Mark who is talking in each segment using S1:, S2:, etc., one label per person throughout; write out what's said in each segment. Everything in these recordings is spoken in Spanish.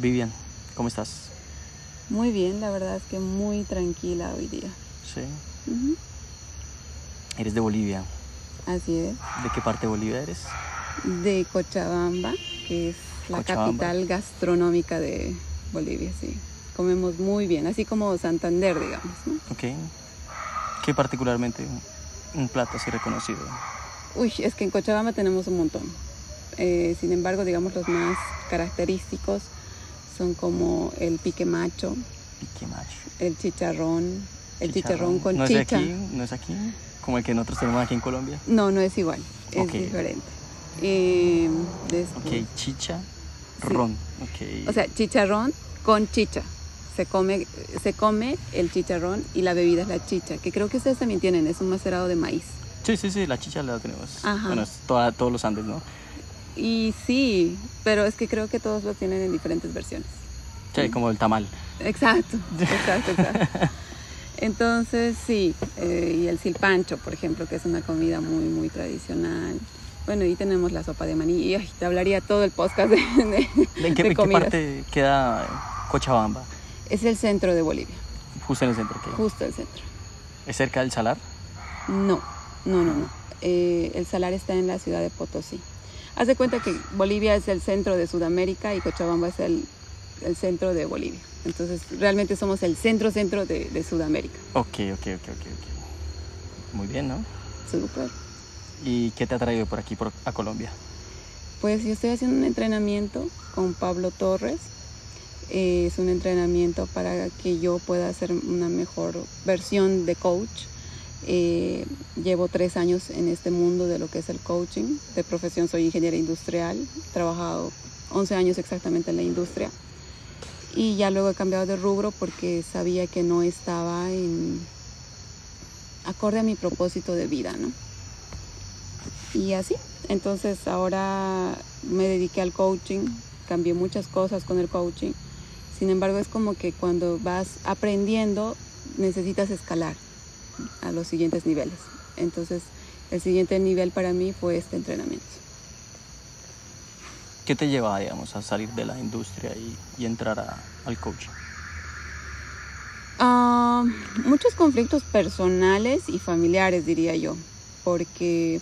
S1: Vivian, ¿cómo estás?
S2: Muy bien, la verdad es que muy tranquila hoy día.
S1: Sí. Eres de Bolivia.
S2: Así es.
S1: ¿De qué parte de Bolivia eres?
S2: De Cochabamba, que es la
S1: Cochabamba.
S2: capital gastronómica de Bolivia, sí. Comemos muy bien, así como Santander, digamos, ¿no?
S1: Ok. ¿Qué particularmente un, un plato así reconocido?
S2: Uy, es que en Cochabamba tenemos un montón. Eh, sin embargo, digamos, los más característicos son como el pique macho,
S1: Pique macho.
S2: el chicharrón, el chicharrón, con
S1: ¿No es de
S2: chicha.
S1: aquí? ¿No es aquí? Como el que nosotros tenemos aquí en Colombia.
S2: No, no es igual, es
S1: Ok.
S2: diferente. Eh, después-
S1: Ok, chicha,
S2: Sí.
S1: ron. Ok.
S2: O sea, chicharrón con chicha. Se come, se come el chicharrón y la bebida es la chicha, que creo que ustedes también tienen, es un macerado de maíz.
S1: Sí, sí, sí, la chicha la tenemos.
S2: Ajá.
S1: Bueno, es toda- todos los Andes, ¿no?
S2: Y sí, pero es que creo que todos lo tienen en diferentes versiones.
S1: Sí, como el tamal.
S2: Exacto, exacto, exacto. Entonces, sí, eh, y el silpancho, por ejemplo, que es una comida muy, muy tradicional. Bueno, y tenemos la sopa de maní. Y ay, te hablaría todo el podcast de, de-
S1: ¿En qué,
S2: de
S1: en qué
S2: comidas.
S1: parte queda Cochabamba?
S2: Es el centro de Bolivia,
S1: Justo en el centro. ok.
S2: justo el centro.
S1: ¿Es cerca del Salar?
S2: No, no, no, no. Eh, el salar está en la ciudad de Potosí. Haz de cuenta que Bolivia es el centro de Sudamérica y Cochabamba es el, el centro de Bolivia. Entonces, realmente somos el centro-centro de, de Sudamérica.
S1: Ok, ok, ok, ok, ok. Muy bien, ¿no?
S2: Súper.
S1: ¿Y qué te ha traído por aquí, por, a Colombia?
S2: Pues yo estoy haciendo un entrenamiento con Pablo Torres. Eh, es un entrenamiento para que yo pueda hacer una mejor versión de coach. Eh, llevo tres años en este mundo de lo que es el coaching. De profesión soy ingeniera industrial. He trabajado 11 años exactamente en la industria. Y ya luego he cambiado de rubro porque sabía que no estaba en acorde a mi propósito de vida, ¿no? Y así, entonces ahora me dediqué al coaching, cambié muchas cosas con el coaching. Sin embargo, es como que cuando vas aprendiendo necesitas escalar a los siguientes niveles. Entonces, el siguiente nivel para mí fue este entrenamiento.
S1: ¿Qué te lleva, digamos, a salir de la industria y, y entrar a- al coaching?
S2: Ah, muchos conflictos personales y familiares, diría yo, porque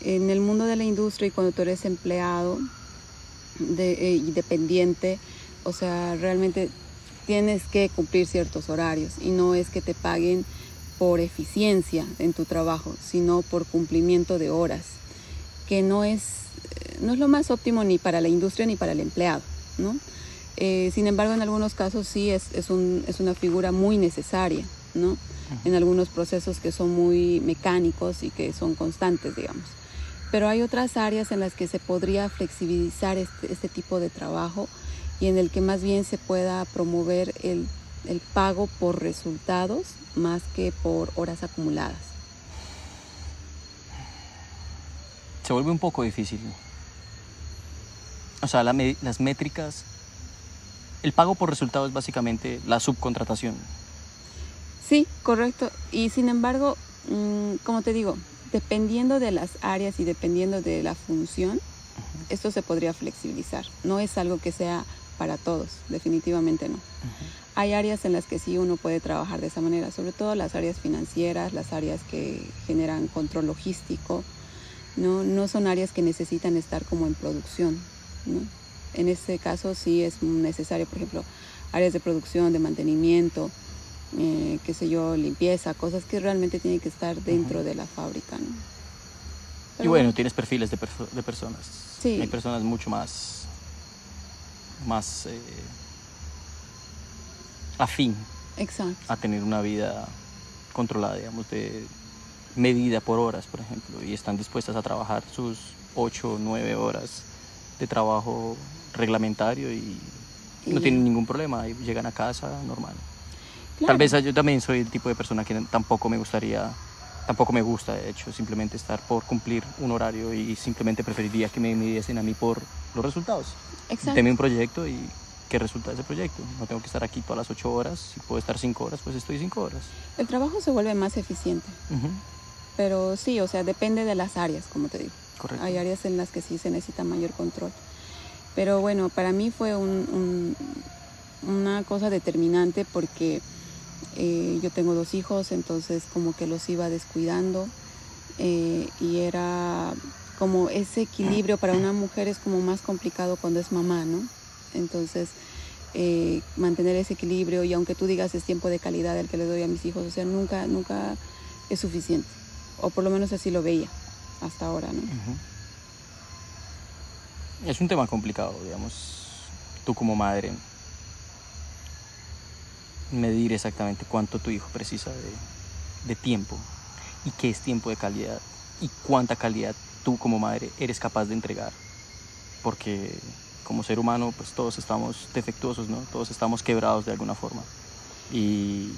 S2: en el mundo de la industria y cuando tú eres empleado de- eh, y dependiente, o sea, realmente tienes que cumplir ciertos horarios y no es que te paguen por eficiencia en tu trabajo, sino por cumplimiento de horas, que no es, eh, no es lo más óptimo ni para la industria ni para el empleado, ¿no? Eh, sin embargo, en algunos casos sí es, es, un- es una figura muy necesaria, ¿no? En algunos procesos que son muy mecánicos y que son constantes, digamos. Pero hay otras áreas en las que se podría flexibilizar este, este tipo de trabajo y en el que más bien se pueda promover el, el pago por resultados más que por horas acumuladas.
S1: Se vuelve un poco difícil. O sea, la las métricas... El pago por resultado es básicamente la subcontratación.
S2: Sí, correcto. Y sin embargo, mm, como te digo, dependiendo de las áreas y dependiendo de la función, esto se podría flexibilizar. No es algo que sea para todos, definitivamente no. Hay áreas en las que sí uno puede trabajar de esa manera, sobre todo las áreas financieras, las áreas que generan control logístico, no, no son áreas que necesitan estar como en producción. ¿no? En este caso sí es necesario, por ejemplo, áreas de producción, de mantenimiento, eh, qué sé yo, limpieza, cosas que realmente tienen que estar dentro de la fábrica. ¿no?
S1: y
S2: Pero
S1: bueno, tienes perfiles de, perso- de personas.
S2: Sí.
S1: Hay personas mucho más... Más... eh, afín
S2: Exacto.
S1: a tener una vida controlada, digamos, de medida por horas, por ejemplo, y están dispuestas a trabajar sus 8 o 9 horas de trabajo reglamentario y
S2: Y
S1: no tienen ningún problema y llegan a casa normal.
S2: Claro.
S1: Tal vez yo también soy el tipo de persona que tampoco me gustaría, tampoco me gusta, de hecho, simplemente estar por cumplir un horario y simplemente preferiría que me midiesen a mí por los resultados.
S2: Exacto.
S1: Deme un proyecto y qué resulta de ese proyecto. No tengo que estar aquí todas las 8 horas, si puedo estar 5 horas, pues estoy 5 horas.
S2: El trabajo se vuelve más eficiente,
S1: Ujú,
S2: pero sí, o sea, depende de las áreas, como te digo.
S1: Correcto.
S2: Hay áreas en las que sí se necesita mayor control. Pero bueno, para mí fue un, una cosa determinante porque eh, yo tengo dos hijos, entonces como que los iba descuidando eh, y era como ese equilibrio para una mujer es como más complicado cuando es mamá, ¿no? Entonces, eh, mantener ese equilibrio y aunque tú digas es tiempo de calidad el que le doy a mis hijos, o sea, nunca, nunca es suficiente, o por lo menos así lo veía hasta ahora, ¿no?
S1: Es un tema complicado, digamos, tú como madre, medir exactamente cuánto tu hijo precisa de, de tiempo y qué es tiempo de calidad y cuánta calidad tú como madre eres capaz de entregar. Porque como ser humano, pues todos estamos defectuosos, ¿no? Todos estamos quebrados de alguna forma. Y,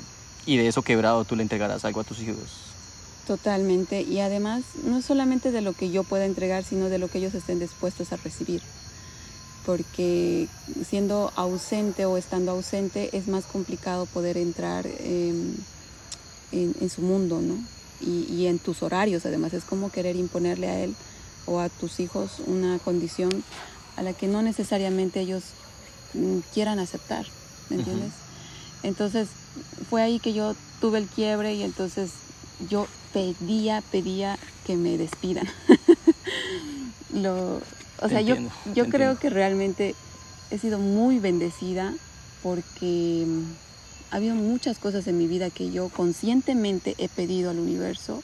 S1: y de eso quebrado tú le entregarás algo a tus hijos.
S2: Totalmente. Y además, no solamente de lo que yo pueda entregar, sino de lo que ellos estén dispuestos a recibir. Porque siendo ausente o estando ausente es más complicado poder entrar en, en su mundo, ¿no? y, en tus horarios. Además, es como querer imponerle a él o a tus hijos una condición a la que no necesariamente ellos mm, quieran aceptar, ¿me entiendes? Entonces, fue ahí que yo tuve el quiebre y entonces yo pedía, pedía que me despidan. Lo, o sea, yo, yo creo que realmente he sido muy bendecida porque ha habido muchas cosas en mi vida que yo conscientemente he pedido al universo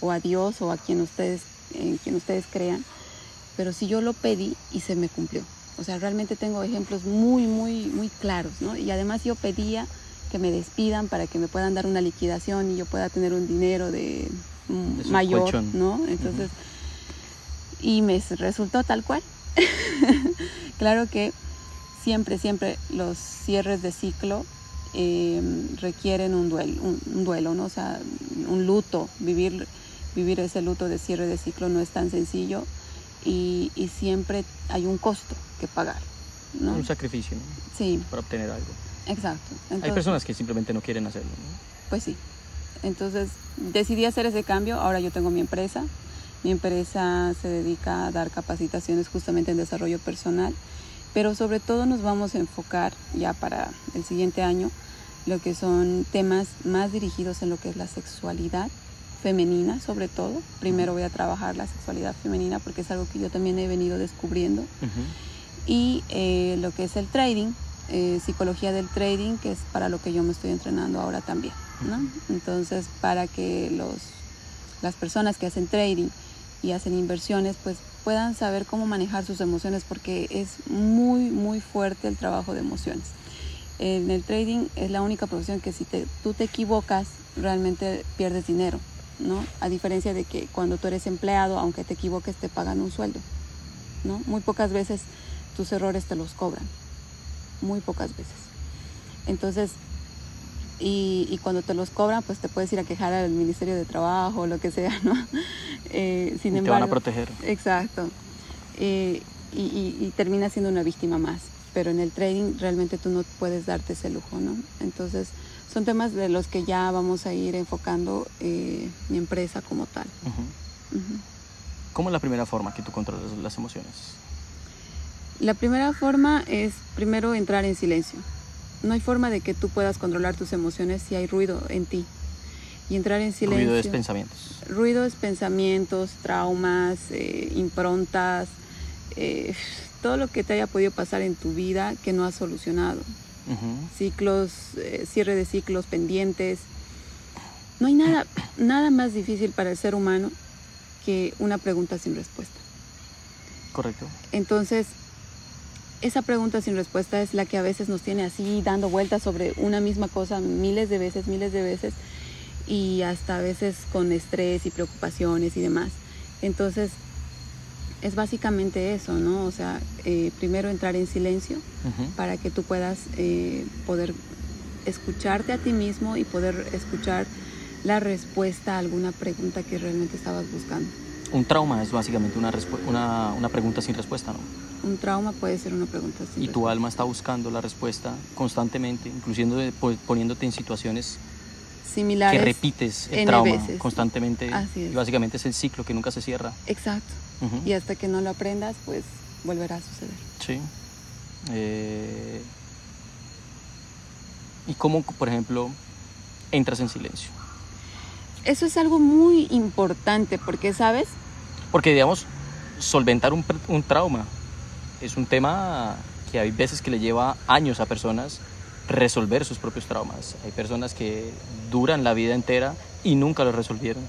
S2: o a Dios o a quien ustedes, en quien ustedes crean, pero si yo lo pedí y se me cumplió. O sea, realmente tengo ejemplos muy, muy, muy claros, ¿no? Y además yo pedía que me despidan para que me puedan dar una liquidación y yo pueda tener un dinero de, mm, mayor, ¿no? Entonces, y me resultó tal cual. claro que siempre, siempre los cierres de ciclo Em, requieren un duelo, un, duelo, ¿no? O sea, un luto, vivir, vivir ese luto de cierre de ciclo no es tan sencillo y, y siempre hay un costo que pagar, ¿no?
S1: Un sacrificio,
S2: Sí.
S1: Para obtener algo.
S2: Exacto.
S1: hay personas que simplemente no quieren hacerlo,
S2: Pues sí. Entonces decidí hacer ese cambio, ahora yo tengo mi empresa, mi empresa se dedica a dar capacitaciones justamente en desarrollo personal pero sobre todo nos vamos a enfocar ya para el siguiente año lo que son temas más dirigidos en lo que es la sexualidad femenina sobre todo. Primero voy a trabajar la sexualidad femenina porque es algo que yo también he venido descubriendo. Y eh, lo que es el trading, eh, psicología del trading, que es para lo que yo me estoy entrenando ahora también. ¿no? Entonces, para que los, las personas que hacen trading y hacen inversiones, pues puedan saber cómo manejar sus emociones porque es muy, muy fuerte el trabajo de emociones. En el trading es la única profesión que si tú te equivocas, realmente pierdes dinero, ¿no? A diferencia de que cuando tú eres empleado, aunque te equivoques, te pagan un sueldo, ¿no? Muy pocas veces tus errores te los cobran, muy pocas veces. Entonces, y, cuando te los cobran, pues te puedes ir a quejar al Ministerio de Trabajo o lo que sea, ¿no?
S1: Eh, sin te van a proteger.
S2: Exacto. Eh, y, y, termina siendo una víctima más. Pero en el trading realmente tú no puedes darte ese lujo, ¿no? Entonces, son temas de los que ya vamos a ir enfocando eh, mi empresa como tal.
S1: ¿Cómo es la primera forma que tú controlas las emociones?
S2: La primera forma es primero entrar en silencio no hay forma de que tú puedas controlar tus emociones si hay ruido en ti. Y entrar en silencio.
S1: Ruido es pensamientos.
S2: Ruido es pensamientos, traumas, eh, improntas, eh, todo lo que te haya podido pasar en tu vida que no has solucionado. Ciclos, eh, cierre de ciclos pendientes. No hay nada, nada más difícil para el ser humano que una pregunta sin respuesta.
S1: Correcto.
S2: Entonces, esa pregunta sin respuesta es la que a veces nos tiene así dando vueltas sobre una misma cosa miles de veces, miles de veces y hasta a veces con estrés y preocupaciones y demás. Entonces, es básicamente eso, ¿no? O sea, eh, primero entrar en silencio para que tú puedas eh, poder escucharte a ti mismo y poder escuchar la respuesta a alguna pregunta que realmente estabas buscando.
S1: Un trauma es básicamente una, una, una pregunta sin respuesta, ¿no?
S2: Un trauma puede ser una pregunta
S1: sin Y tu alma está buscando la respuesta constantemente, inclusive poniéndote en situaciones
S2: similares
S1: que repites el trauma constantemente. Y básicamente es el ciclo que nunca se cierra.
S2: Exacto. Y hasta que no lo aprendas, pues volverá a suceder.
S1: Sí. Eh, ¿Y cómo, por ejemplo, entras en silencio?
S2: Eso es algo muy importante porque, ¿sabes?
S1: Porque, digamos, solventar un, un trauma es un tema que hay veces que le lleva años a personas resolver sus propios traumas. Hay personas que duran la vida entera y nunca lo resolvieron.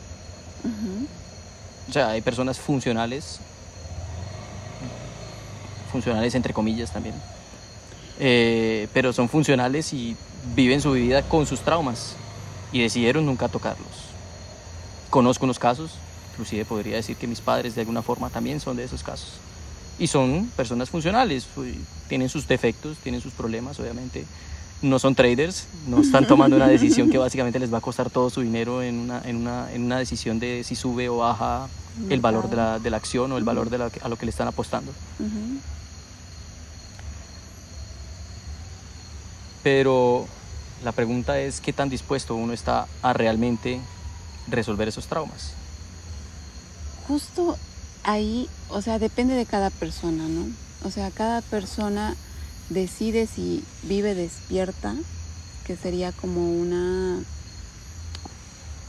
S1: O sea, hay personas funcionales, funcionales entre comillas también, eh, pero son funcionales y viven su vida con sus traumas y decidieron nunca tocarlos. Conozco unos casos, inclusive podría decir que mis padres de alguna forma también son de esos casos. Y son personas funcionales, tienen sus defectos, tienen sus problemas, obviamente. No son traders, no están tomando una decisión que básicamente les va a costar todo su dinero en una, en una, en una decisión de si sube o baja el valor de la, de la acción o el valor de la, a lo que le están apostando. Pero la pregunta es qué tan dispuesto uno está a realmente resolver esos traumas.
S2: Justo ahí, o sea, depende de cada persona, ¿no? O sea, cada persona decide si vive despierta, que sería como una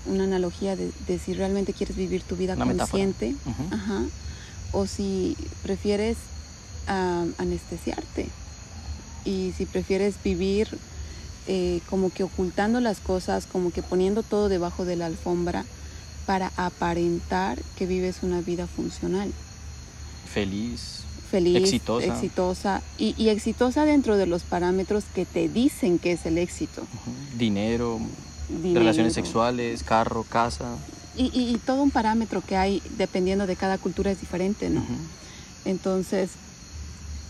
S2: una analogía de, si realmente quieres vivir tu vida consciente, o si prefieres anestesiarte y si prefieres vivir eh, como que ocultando las cosas, como que poniendo todo debajo de la alfombra para aparentar que vives una vida funcional.
S1: Feliz.
S2: Feliz, exitosa, exitosa y, exitosa dentro de los parámetros que te dicen que es el éxito.
S1: Dinero, relaciones sexuales, carro, casa.
S2: Y, todo un parámetro que hay dependiendo de cada cultura es diferente, ¿no? Entonces,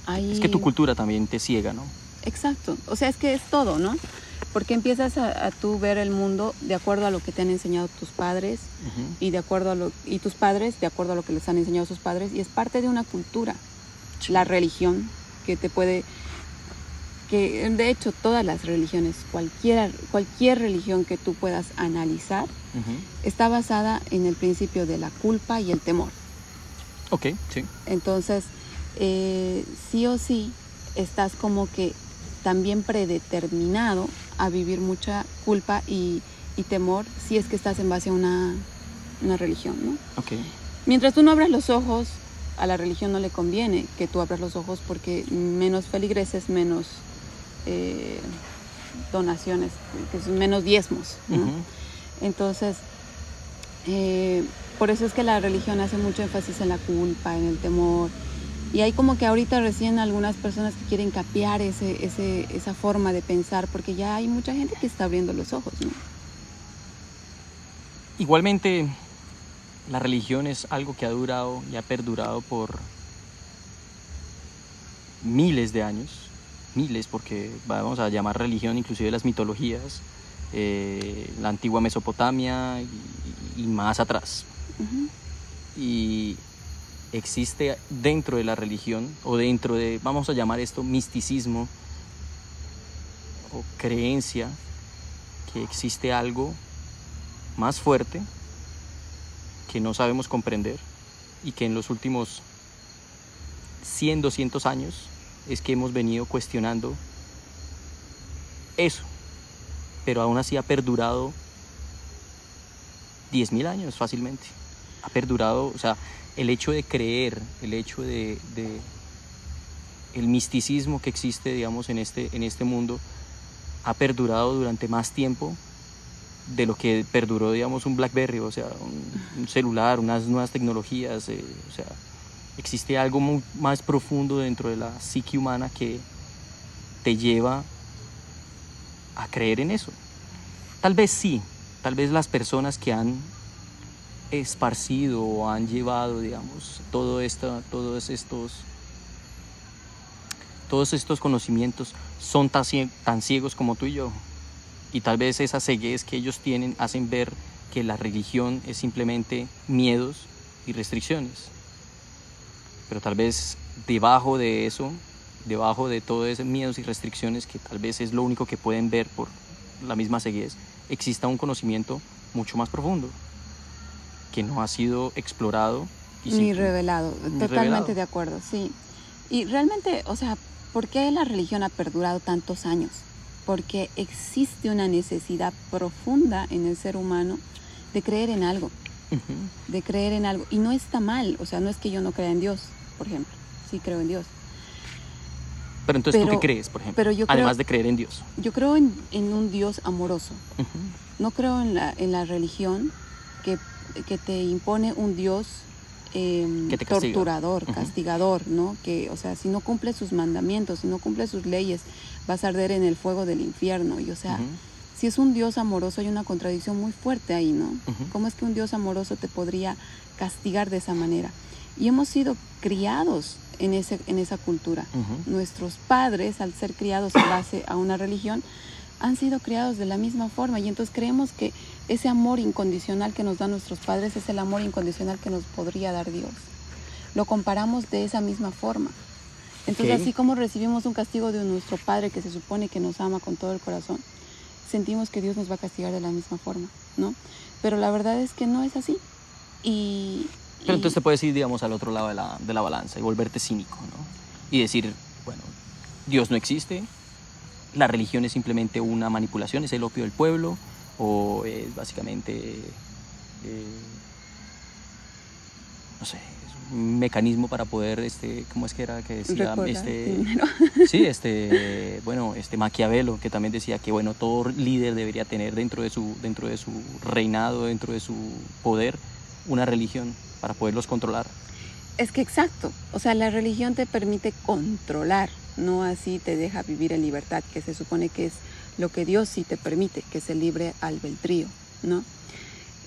S1: es que tu cultura también te ciega, ¿no?
S2: Exacto, o sea, es que es todo, ¿no? Porque empiezas a, tú ver el mundo de acuerdo a lo que te han enseñado tus padres y de acuerdo a lo y tus padres de acuerdo a lo que les han enseñado sus padres y es parte de una cultura. La religión que te puede que de hecho todas las religiones, cualquier cualquier religión que tú puedas analizar está basada en el principio de la culpa y el temor.
S1: Ok, sí.
S2: Entonces, eh, sí o sí estás como que también predeterminado a vivir mucha culpa y, temor si es que estás en base a una, religión, ¿no? Mientras tú no abras los ojos, a la religión no le conviene que tú abras los ojos porque menos feligreses, menos eh, donaciones, menos diezmos, Entonces, eh, por eso es que la religión hace mucho énfasis en la culpa, en el temor, y hay como que ahorita recién algunas personas que quieren capear ese, ese, esa forma de pensar, porque ya hay mucha gente que está abriendo los ojos, ¿no?
S1: Igualmente, la religión es algo que ha durado y ha perdurado por miles de años, miles, porque vamos a llamar religión inclusive las mitologías, eh, la antigua Mesopotamia y, más atrás. Y existe dentro de la religión o dentro de, vamos a llamar esto, misticismo o creencia, que existe algo más fuerte que no sabemos comprender y que en los últimos 100, 200 años es que hemos venido cuestionando eso, pero aún así ha perdurado 10.000 años fácilmente. Ha perdurado, o sea, el hecho de creer, el hecho de, el misticismo que existe, digamos, en este, en este mundo, ha perdurado durante más tiempo de lo que perduró, digamos, un BlackBerry, o sea, un, celular, unas nuevas tecnologías, eh, o sea, existe algo más profundo dentro de la psique humana que te lleva a creer en eso. Tal vez sí, tal vez las personas que han esparcido o han llevado, digamos, todo esto, todos estos todos estos conocimientos son tan, tan ciegos como tú y yo. Y tal vez esa ceguez que ellos tienen hacen ver que la religión es simplemente miedos y restricciones. Pero tal vez debajo de eso, debajo de todos esos miedos y restricciones, que tal vez es lo único que pueden ver por la misma ceguez, exista un conocimiento mucho más profundo que no ha sido explorado.
S2: ni revelado, totalmente de acuerdo, sí. Y realmente, o sea, ¿por qué la religión ha perdurado tantos años? Porque existe una necesidad profunda en el ser humano de creer en algo, de creer en algo. Y no está mal, o sea, no es que yo no crea en Dios, por ejemplo, sí creo en Dios.
S1: Pero entonces, ¿tú
S2: Pero-
S1: qué crees, por ejemplo?
S2: pero yo creo-
S1: Además de creer en Dios.
S2: Yo creo en, en un Dios amoroso, no creo en la, en la religión que, que te impone un Dios eh,
S1: Que te castiga.
S2: torturador, castigador, ¿no? Que, o sea, si no cumple sus mandamientos, si no cumple sus leyes, vas a arder en el fuego del infierno. Y, o sea, si es un Dios amoroso, hay una contradicción muy fuerte ahí, ¿no? ¿Cómo es que un Dios amoroso te podría castigar de esa manera? Y hemos sido criados en, ese, en esa cultura. Nuestros padres, al ser criados en base a una religión, han sido criados de la misma forma y entonces creemos que ese amor incondicional que nos dan nuestros padres es el amor incondicional que nos podría dar Dios. Lo comparamos de esa misma forma. Entonces, así como recibimos un castigo de nuestro Padre que se supone que nos ama con todo el corazón, sentimos que Dios nos va a castigar de la misma forma, ¿no? Pero la verdad es que no es así. Y,
S1: Pero
S2: y-
S1: entonces te puedes ir, digamos, al otro lado de la, de la balanza y volverte cínico, ¿no? Y decir, bueno, Dios no existe, la religión es simplemente una manipulación, es el opio del pueblo, o es básicamente, eh, no sé, mecanismo para poder, este, ¿cómo es que era que decía? Este. Sí, este, bueno, este Maquiavelo, que también decía que, bueno, todo líder debería tener dentro de su, dentro de su reinado, dentro de su poder, una religión para poderlos controlar.
S2: Es que exacto, o sea, la religión te permite controlar, no así te deja vivir en libertad, que se supone que es lo que Dios sí te permite, que es el libre albedrío, ¿no?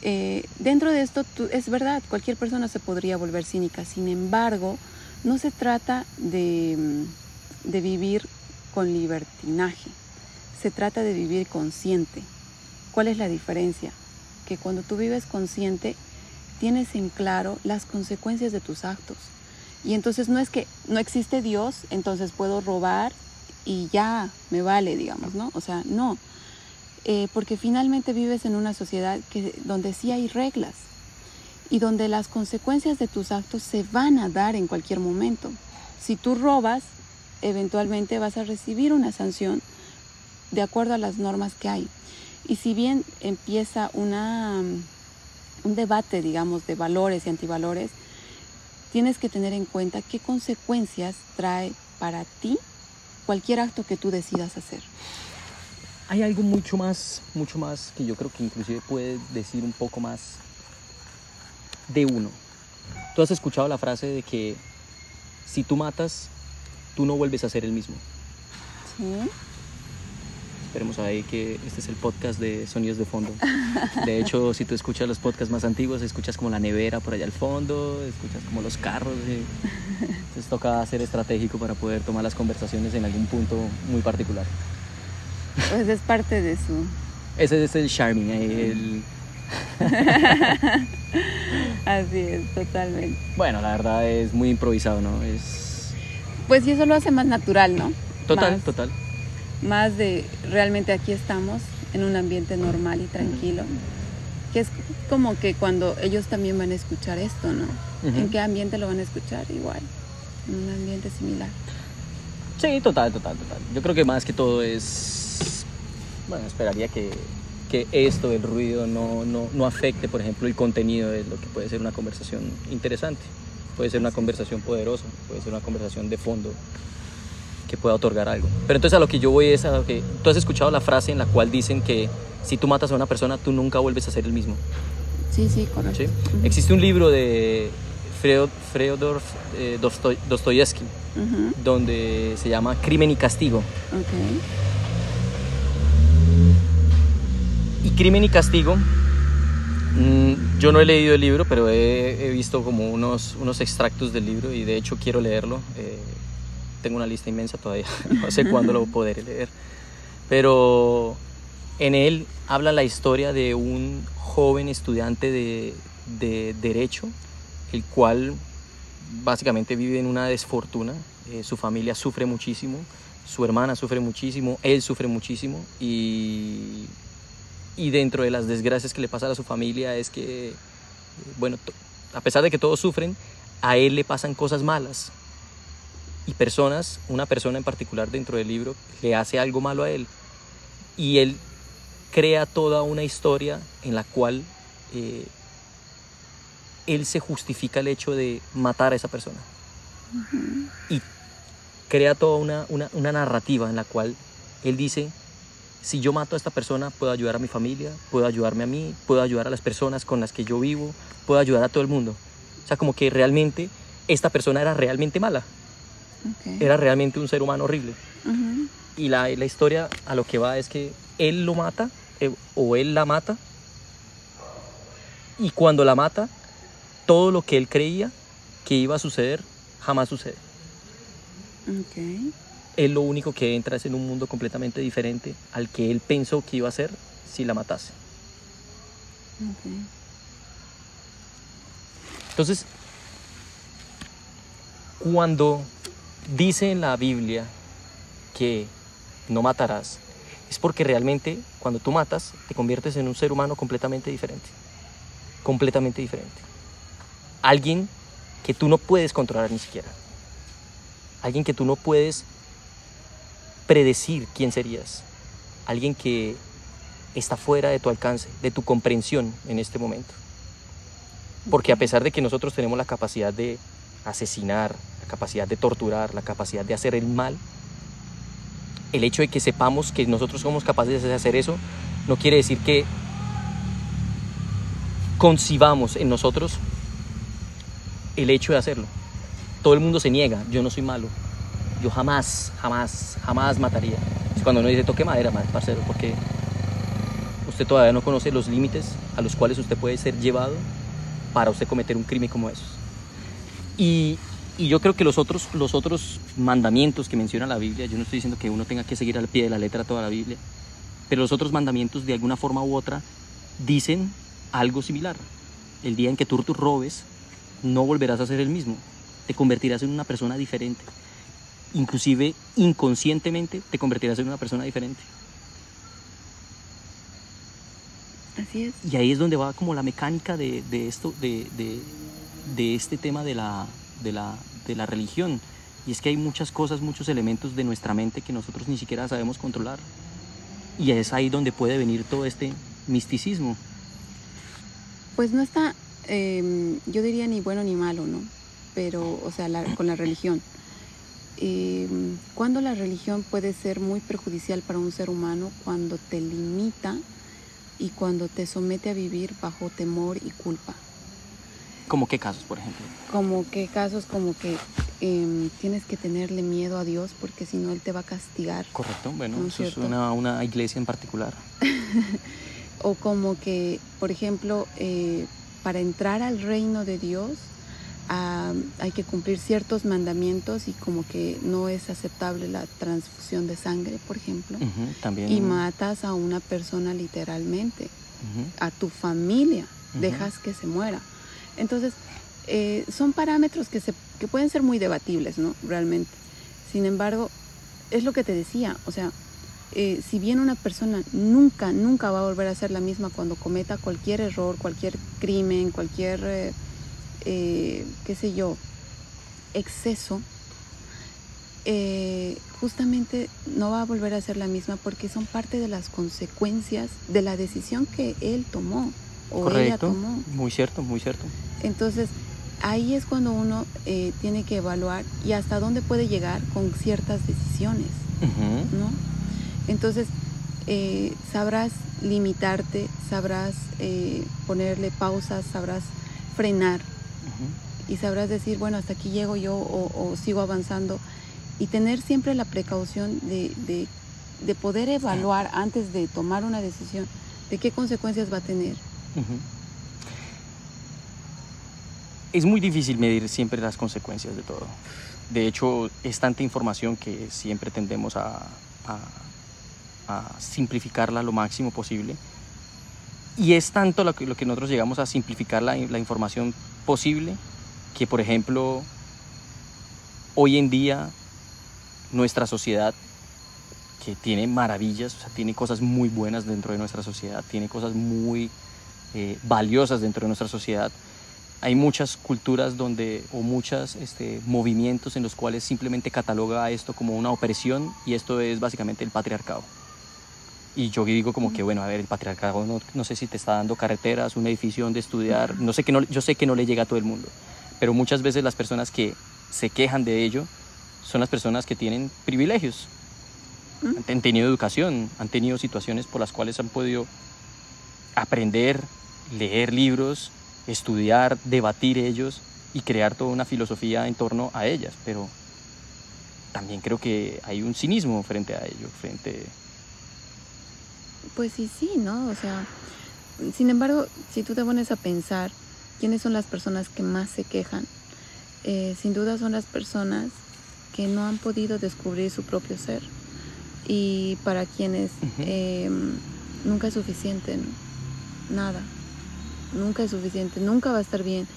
S2: Eh, dentro de esto, es verdad, cualquier persona se podría volver cínica, sin embargo, no se trata de, mm, de vivir con libertinaje, se trata de vivir consciente. ¿Cuál es la diferencia? Que cuando tú vives consciente, tienes en claro las consecuencias de tus actos. Y entonces no es que no existe Dios, entonces puedo robar y ya me vale, digamos, ¿no? O sea, no. Eh, porque finalmente vives en una sociedad donde sí hay reglas y donde las consecuencias de tus actos se van a dar en cualquier momento. Si tú robas, eventualmente vas a recibir una sanción de acuerdo a las normas que hay. Y si bien empieza una, un debate, digamos, de valores y antivalores, tienes que tener en cuenta qué consecuencias trae para ti cualquier acto que tú decidas hacer.
S1: Hay algo mucho más, mucho más que yo creo que inclusive puede decir un poco más de uno. Tú has escuchado la frase de que si tú matas, tú no vuelves a ser el mismo.
S2: ¿Sí?
S1: Esperemos ahí que este es el podcast de sonidos de fondo. De hecho, si tú escuchas los podcasts más antiguos, escuchas como la nevera por allá al fondo, escuchas como los carros. ¿sí? Entonces toca ser estratégico para poder tomar las conversaciones en algún punto muy particular.
S2: Pues es parte de su...
S1: Ese es el charming, el...
S2: Así es, totalmente.
S1: Bueno, la verdad es muy improvisado, ¿no? Es
S2: Pues y eso lo hace más natural, ¿no?
S1: total,
S2: Más-
S1: total.
S2: Más de realmente aquí estamos en un ambiente normal y tranquilo. Que es como que cuando ellos también van a escuchar esto, ¿no? ¿En qué ambiente lo van a escuchar? Igual, en un ambiente similar.
S1: Sí, total, total, total. Yo creo que más que todo es... Bueno, esperaría que, que esto, el ruido, no, no, no afecte, por ejemplo, el contenido de lo que puede ser una conversación interesante. Puede ser una conversación poderosa, puede ser una conversación de fondo que pueda otorgar algo. Pero entonces a lo que yo voy es a lo que... Tú has escuchado la frase en la cual dicen que si tú matas a una persona, tú nunca vuelves a ser el mismo.
S2: Sí, sí, correcto.
S1: ¿sí? Existe un libro de Fyodor eh, Dostoy- Dostoyevsky donde se llama Crimen y Castigo.
S2: ok.
S1: Y Crimen y Castigo, mm, yo no he leído el libro, pero he, visto como unos, unos extractos del libro y de hecho quiero leerlo. Eh, tengo una lista inmensa todavía, no sé cuándo lo podré leer. Pero en él habla la historia de un joven estudiante de, de Derecho, el cual básicamente vive en una desfortuna. eh, su familia sufre muchísimo, su hermana sufre muchísimo, él sufre muchísimo y, y dentro de las desgracias que le pasan a su familia es que, bueno, a pesar de que todos sufren, a él le pasan cosas malas. y personas, una persona en particular dentro del libro, le hace algo malo a él. Y él crea toda una historia en la cual eh, él se justifica el hecho de matar a esa persona. Y crea toda una, una, una narrativa en la cual él dice, si yo mato a esta persona, puedo ayudar a mi familia, puedo ayudarme a mí, puedo ayudar a las personas con las que yo vivo, puedo ayudar a todo el mundo. O sea, como que realmente esta persona era realmente mala. Era realmente un ser humano horrible. Y la, la, historia a lo que va es que él lo mata eh, o él la mata. Y cuando la mata, todo lo que él creía que iba a suceder jamás sucede. Él lo único que entra es en un mundo completamente diferente al que él pensó que iba a ser si la matase. Entonces, cuando dice en la Biblia que no matarás, es porque realmente cuando tú matas te conviertes en un ser humano completamente diferente. Completamente diferente. Alguien que tú no puedes controlar ni siquiera. Alguien que tú no puedes predecir quién serías. Alguien que está fuera de tu alcance, de tu comprensión en este momento. Porque a pesar de que nosotros tenemos la capacidad de asesinar, la capacidad de torturar, la capacidad de hacer el mal, el hecho de que sepamos que nosotros somos capaces de hacer eso no quiere decir que concibamos en nosotros el hecho de hacerlo. Todo el mundo se niega, yo no soy malo, yo jamás, jamás, jamás mataría. Es cuando uno dice toque madera, parcero, porque usted todavía no conoce los límites a los cuales usted puede ser llevado para usted cometer un crimen como esos. Y, y yo creo que los otros, los otros mandamientos que menciona la Biblia, yo no estoy diciendo que uno tenga que seguir al pie de la letra toda la Biblia, pero los otros mandamientos de alguna forma u otra dicen algo similar. El día en que tú robes, no volverás a ser el mismo, te convertirás en una persona diferente. Inclusive inconscientemente te convertirás en una persona diferente.
S2: Así es.
S1: Y ahí es donde va como la mecánica de, de esto, de, de, de, este tema de la, de, la, de la religión. Y es que hay muchas cosas, muchos elementos de nuestra mente que nosotros ni siquiera sabemos controlar. Y es ahí donde puede venir todo este misticismo.
S2: Pues no está, em, yo diría ni bueno ni malo, ¿no? Pero, o sea, con la religión. Em, cuando la religión puede ser muy perjudicial para un ser humano cuando te limita y cuando te somete a vivir bajo temor y culpa.
S1: ¿Como qué casos, por ejemplo?
S2: Como qué casos, como que em, tienes que tenerle miedo a Dios porque si no Él te va a castigar.
S1: Correcto, bueno, eso es una, una, iglesia en particular.
S2: o como que, por ejemplo, eh, para entrar al reino de Dios hay que cumplir ciertos mandamientos y como que no es aceptable la transfusión de sangre, por ejemplo.
S1: también.
S2: Y matas a una persona literalmente, a tu familia, dejas que se muera. Entonces, eh, son parámetros que, se, que pueden ser muy debatibles, ¿no? Realmente. Sin embargo, es lo que te decía, o sea, eh, si bien una persona nunca, nunca va a volver a ser la misma cuando cometa cualquier error, cualquier crimen, cualquier, eh, qué sé yo, exceso, justamente no va a volver a ser la misma porque son parte de las consecuencias de la decisión que él tomó o
S1: Correcto.
S2: ella tomó.
S1: Muy cierto, muy cierto.
S2: Entonces, ahí es cuando uno eh, tiene que evaluar y hasta dónde puede llegar con ciertas decisiones, ¿no? Entonces, eh, sabrás limitarte, sabrás eh, ponerle pausas, sabrás frenar y sabrás decir, bueno, hasta aquí llego yo o, sigo avanzando y tener siempre la precaución de, de poder evaluar antes de tomar una decisión de qué consecuencias va a tener
S1: es muy difícil medir siempre las consecuencias de todo. De hecho, es tanta información que siempre tendemos a, simplificarla lo máximo posible. Y es tanto lo que, lo que nosotros llegamos a simplificar la, la, información posible que, por ejemplo, hoy en día nuestra sociedad, que tiene maravillas, o sea, tiene cosas muy buenas dentro de nuestra sociedad, tiene cosas muy eh, valiosas dentro de nuestra sociedad, hay muchas culturas donde, o muchos este, movimientos en los cuales simplemente cataloga esto como una opresión y esto es básicamente el patriarcado. Y yo digo como que, bueno, a ver, el patriarcado no, no sé si te está dando carreteras, un edificio donde estudiar, no sé que no, yo sé que no le llega a todo el mundo, pero muchas veces las personas que se quejan de ello son las personas que tienen privilegios, han tenido educación, han tenido situaciones por las cuales han podido aprender, leer libros, estudiar, debatir ellos y crear toda una filosofía en torno a ellas, pero también creo que hay un cinismo frente a ello, frente...
S2: Pues sí, sí, ¿no? O sea, sin embargo, si tú te pones a pensar quiénes son las personas que más se quejan, eh, sin duda son las personas que no han podido descubrir su propio ser y para quienes eh, nunca es suficiente, nada nunca es suficiente, nunca va a estar bien.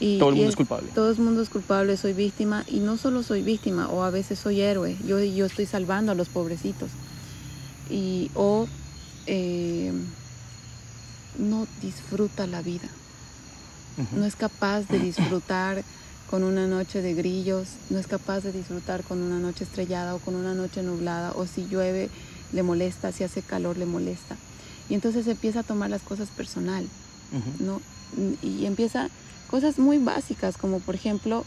S1: Y, todo el mundo es, culpable.
S2: Todo el mundo es culpable, soy víctima y no solo soy víctima, o a veces soy héroe, yo, yo estoy salvando a los pobrecitos. Y, o eh, no disfruta la vida, no es capaz de disfrutar con una noche de grillos, no es capaz de disfrutar con una noche estrellada o con una noche nublada, o si llueve le molesta, si hace calor le molesta. Y entonces empieza a tomar las cosas personal. ¿no? Y empieza cosas muy básicas, como por ejemplo,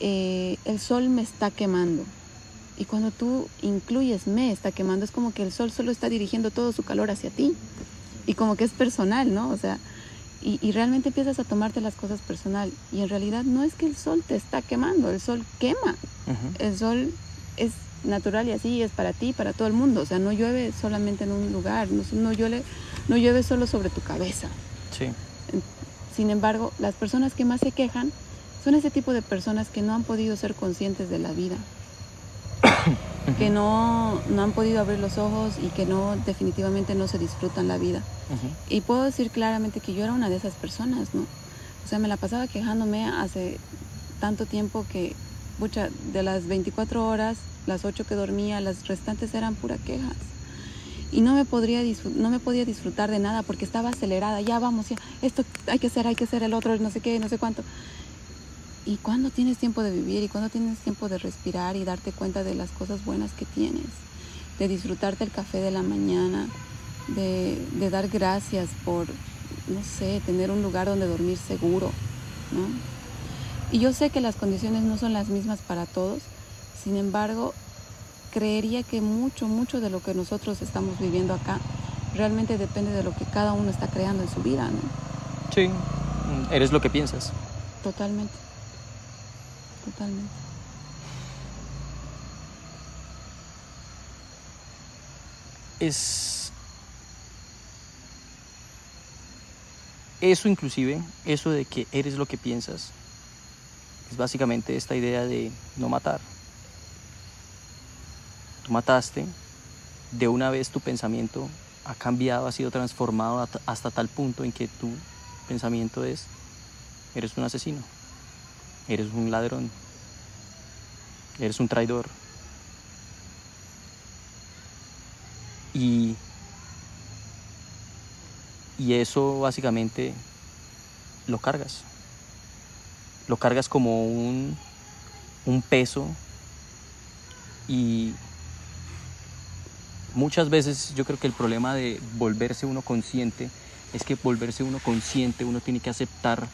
S2: eh, el sol me está quemando. Y cuando tú incluyes me está quemando, es como que el sol solo está dirigiendo todo su calor hacia ti. Y como que es personal, ¿no? O sea, y, realmente empiezas a tomarte las cosas personal. Y en realidad no es que el sol te está quemando, el sol quema. El sol es natural y así es para ti, para todo el mundo. O sea, no llueve solamente en un lugar, no, no, llueve, no llueve solo sobre tu cabeza. Sin embargo, las personas que más se quejan son ese tipo de personas que no han podido ser conscientes de la vida, que no, no, han podido abrir los ojos y que no definitivamente no se disfrutan la vida. Y puedo decir claramente que yo era una de esas personas, ¿no? O sea, me la pasaba quejándome hace tanto tiempo que, mucha, de las 24 horas, las 8 que dormía, las restantes eran pura quejas y no me, podría no me podía disfrutar de nada porque estaba acelerada, ya vamos, ya, esto hay que hacer, hay que hacer el otro, no sé qué, no sé cuánto. ¿Y cuándo tienes tiempo de vivir? ¿Y cuándo tienes tiempo de respirar y darte cuenta de las cosas buenas que tienes? De disfrutarte el café de la mañana, de, de dar gracias por, no sé, tener un lugar donde dormir seguro, ¿no? Y yo sé que las condiciones no son las mismas para todos, sin embargo, creería que mucho, mucho de lo que nosotros estamos viviendo acá realmente depende de lo que cada uno está creando en su vida, ¿no?
S1: Sí, eres lo que piensas.
S2: Totalmente, totalmente.
S1: Es... Eso inclusive, eso de que eres lo que piensas, es básicamente esta idea de no matar tú mataste, de una vez tu pensamiento ha cambiado, ha sido transformado hasta tal punto en que tu pensamiento es, eres un asesino, eres un ladrón, eres un traidor. Y, y eso básicamente lo cargas. Lo cargas como un, un peso y Muchas veces yo creo que el problema de volverse uno consciente es que volverse uno consciente uno tiene que aceptar,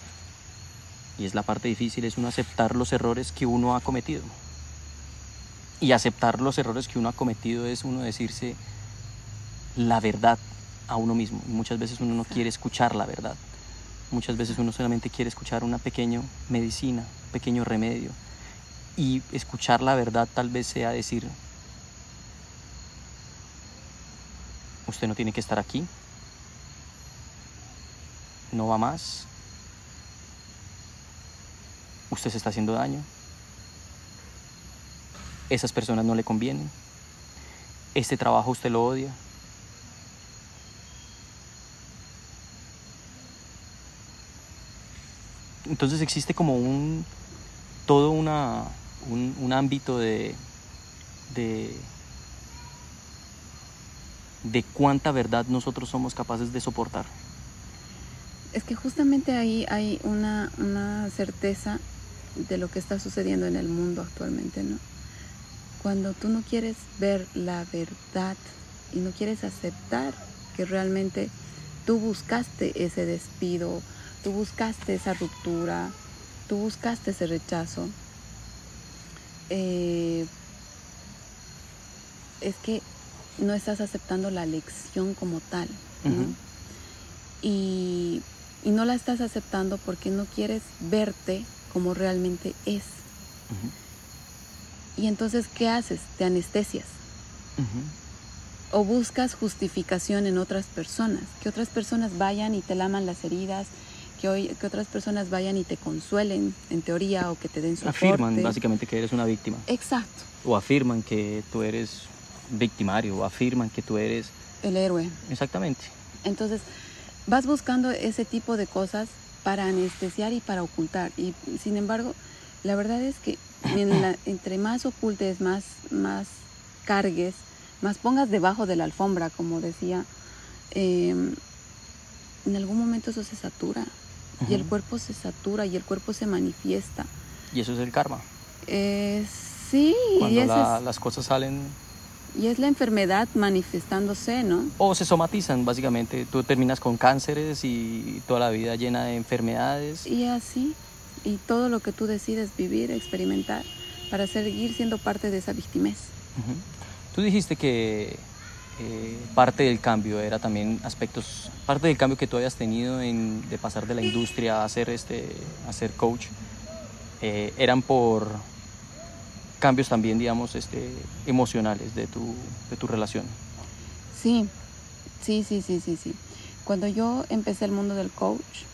S1: y es la parte difícil, es uno aceptar los errores que uno ha cometido. Y aceptar los errores que uno ha cometido es uno decirse la verdad a uno mismo. muchas veces uno no quiere escuchar la verdad. Muchas veces uno solamente quiere escuchar una pequeña medicina, un pequeño remedio. Y escuchar la verdad tal vez sea decir, Usted no tiene que estar aquí. No va más. Usted se está haciendo daño. Esas personas no le convienen. Este trabajo usted lo odia. Entonces existe como un todo una, un, ámbito de, de de cuánta verdad nosotros somos capaces de soportar.
S2: Es que justamente ahí hay una, una certeza de lo que está sucediendo en el mundo actualmente, ¿no? Cuando tú no quieres ver la verdad y no quieres aceptar que realmente tú buscaste ese despido, tú buscaste esa ruptura, tú buscaste ese rechazo, eh, es que no estás aceptando la lección como tal, ¿no? y, y, no la estás aceptando porque no quieres verte como realmente es. Y entonces, ¿qué haces? Te anestesias. O buscas justificación en otras personas, que otras personas vayan y te laman las heridas, que, hoy, que otras personas vayan y te consuelen, en teoría, o que te den soporte.
S1: Afirman básicamente que eres una víctima.
S2: Exacto.
S1: O afirman que tú eres victimario, o afirman que tú eres...
S2: El héroe.
S1: Exactamente.
S2: Entonces, vas buscando ese tipo de cosas para anestesiar y para ocultar. Y sin embargo, la verdad es que entre más ocultes, más, más cargues, más pongas debajo de la alfombra, como decía, em, en algún momento eso se satura. Y el cuerpo se satura y el cuerpo se manifiesta.
S1: Y eso es el karma.
S2: Eh, sí.
S1: Cuando las cosas salen
S2: y es la enfermedad manifestándose, ¿no?
S1: O se somatizan, básicamente. Tú terminas con cánceres y toda la vida llena de enfermedades.
S2: Y así, y todo lo que tú decides vivir, experimentar, para seguir siendo parte de esa victimez.
S1: Tú dijiste que eh, parte del cambio era también aspectos, parte del cambio que tú hayas tenido en, de pasar de la industria a ser, este, a ser coach, eh, eran por cambios también, digamos, este, emocionales de tu, de tu relación.
S2: Sí, sí, sí, sí, sí, sí. Cuando yo empecé el mundo del coach,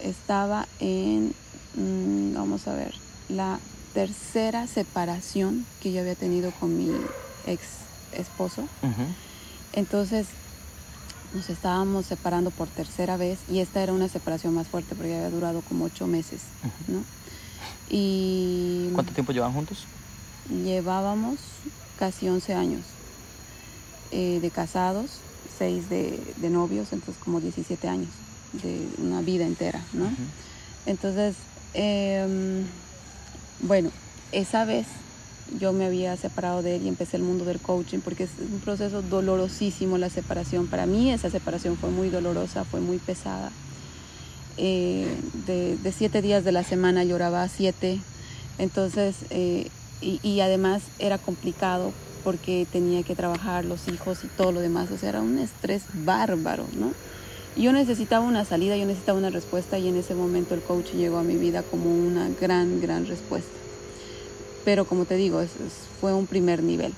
S2: estaba en, mm, vamos a ver, la tercera separación que yo había tenido con mi ex esposo. Entonces nos estábamos separando por tercera vez y esta era una separación más fuerte porque había durado como ocho meses, ¿no? Y...
S1: ¿Cuánto tiempo llevan juntos?
S2: Llevábamos casi 11 años eh, de casados, 6 de, novios, entonces como 17 años de una vida entera, ¿no? Entonces, em, bueno, esa vez yo me había separado de él y empecé el mundo del coaching porque es un proceso dolorosísimo la separación. Para mí esa separación fue muy dolorosa, fue muy pesada. Eh, de, de, siete días de la semana lloraba siete. Entonces, eh, y, además era complicado porque tenía que trabajar los hijos y todo lo demás, o sea, era un estrés bárbaro, ¿no? Yo necesitaba una salida, yo necesitaba una respuesta y en ese momento el coach llegó a mi vida como una gran, gran respuesta. Pero como te digo, fue un primer nivel.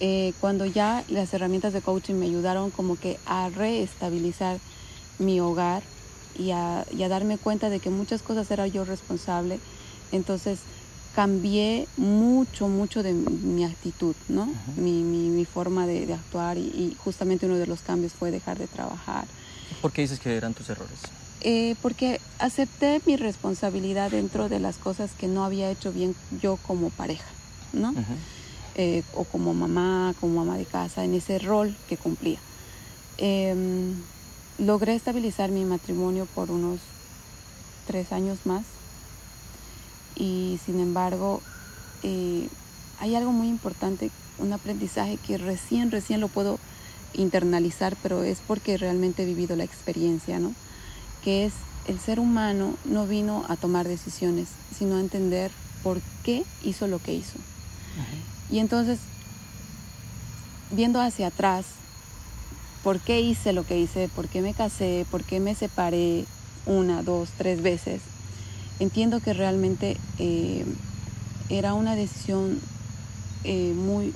S2: Eh, cuando ya las herramientas de coaching me ayudaron como que a reestabilizar mi hogar y a, y a darme cuenta de que muchas cosas era yo responsable, entonces cambié mucho, mucho de mi actitud, ¿no? mi, mi, forma de, actuar y, justamente uno de los cambios fue dejar de trabajar.
S1: ¿Por qué dices que eran tus errores?
S2: Eh, porque acepté mi responsabilidad dentro de las cosas que no había hecho bien yo como pareja, ¿no? Eh, o como mamá, como mamá de casa, en ese rol que cumplía. Em, logré estabilizar mi matrimonio por unos tres años más y sin embargo eh, hay algo muy importante, un aprendizaje que recién, recién lo puedo internalizar, pero es porque realmente he vivido la experiencia, ¿no? Que es el ser humano no vino a tomar decisiones, sino a entender por qué hizo lo que hizo. Y entonces, viendo hacia atrás, por qué hice lo que hice, por qué me casé, por qué me separé una, dos, tres veces, entiendo que realmente eh, era una decisión eh, muy,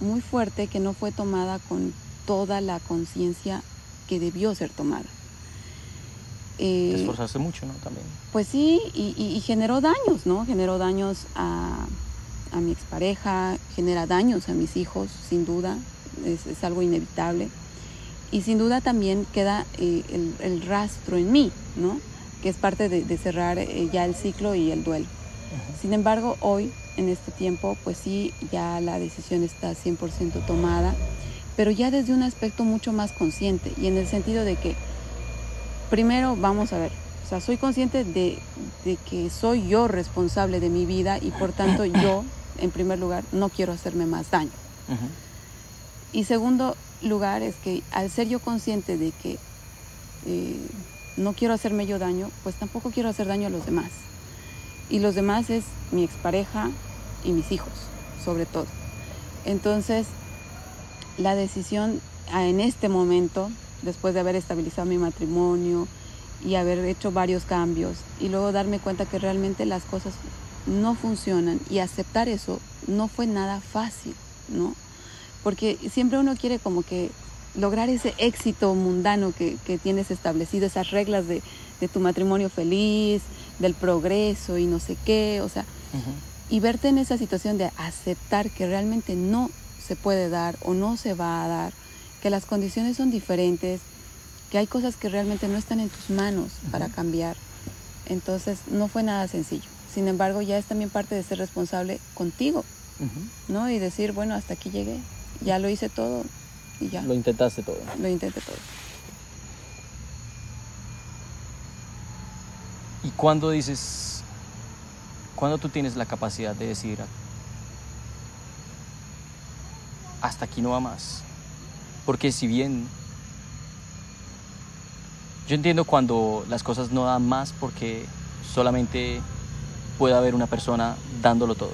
S2: muy fuerte que no fue tomada con toda la conciencia que debió ser tomada.
S1: Eh, esforzarse mucho, ¿no? También.
S2: Pues sí, y, generó daños, ¿no? Generó daños a, a, mi expareja, genera daños a mis hijos, sin duda, es, es algo inevitable. Y sin duda también queda el, el, rastro en mí, ¿no? Que es parte de, cerrar eh, ya el ciclo y el duelo. Sin embargo, hoy, en este tiempo, pues sí, ya la decisión está 100% tomada, pero ya desde un aspecto mucho más consciente y en el sentido de que primero vamos a ver, o sea, soy consciente de, de que soy yo responsable de mi vida y por tanto yo, en primer lugar, no quiero hacerme más daño.
S1: Ujú.
S2: Y segundo lugar es que al ser yo consciente de que eh, no quiero hacerme yo daño, pues tampoco quiero hacer daño a los demás. Y los demás es mi expareja y mis hijos, sobre todo. Entonces, la decisión ah, en este momento, después de haber estabilizado mi matrimonio y haber hecho varios cambios, y luego darme cuenta que realmente las cosas no funcionan y aceptar eso no fue nada fácil, ¿no? Porque siempre uno quiere como que lograr ese éxito mundano que, que tienes establecido, esas reglas de, de tu matrimonio feliz, del progreso y no sé qué, o sea, y verte en esa situación de aceptar que realmente no se puede dar o no se va a dar, que las condiciones son diferentes, que hay cosas que realmente no están en tus manos para cambiar. Entonces no fue nada sencillo. Sin embargo, ya es también parte de ser responsable contigo. ¿no? Y decir, bueno, hasta aquí llegué, ya lo hice todo y ya,
S1: Lo
S2: lo,
S1: intentaste todo.
S2: intenté todo.
S1: ¿Y cuándo dices, cuándo tú tienes la capacidad de decir, hasta aquí no va más? Porque si bien yo entiendo cuando las cosas no dan más porque solamente puede haber una persona dándolo todo.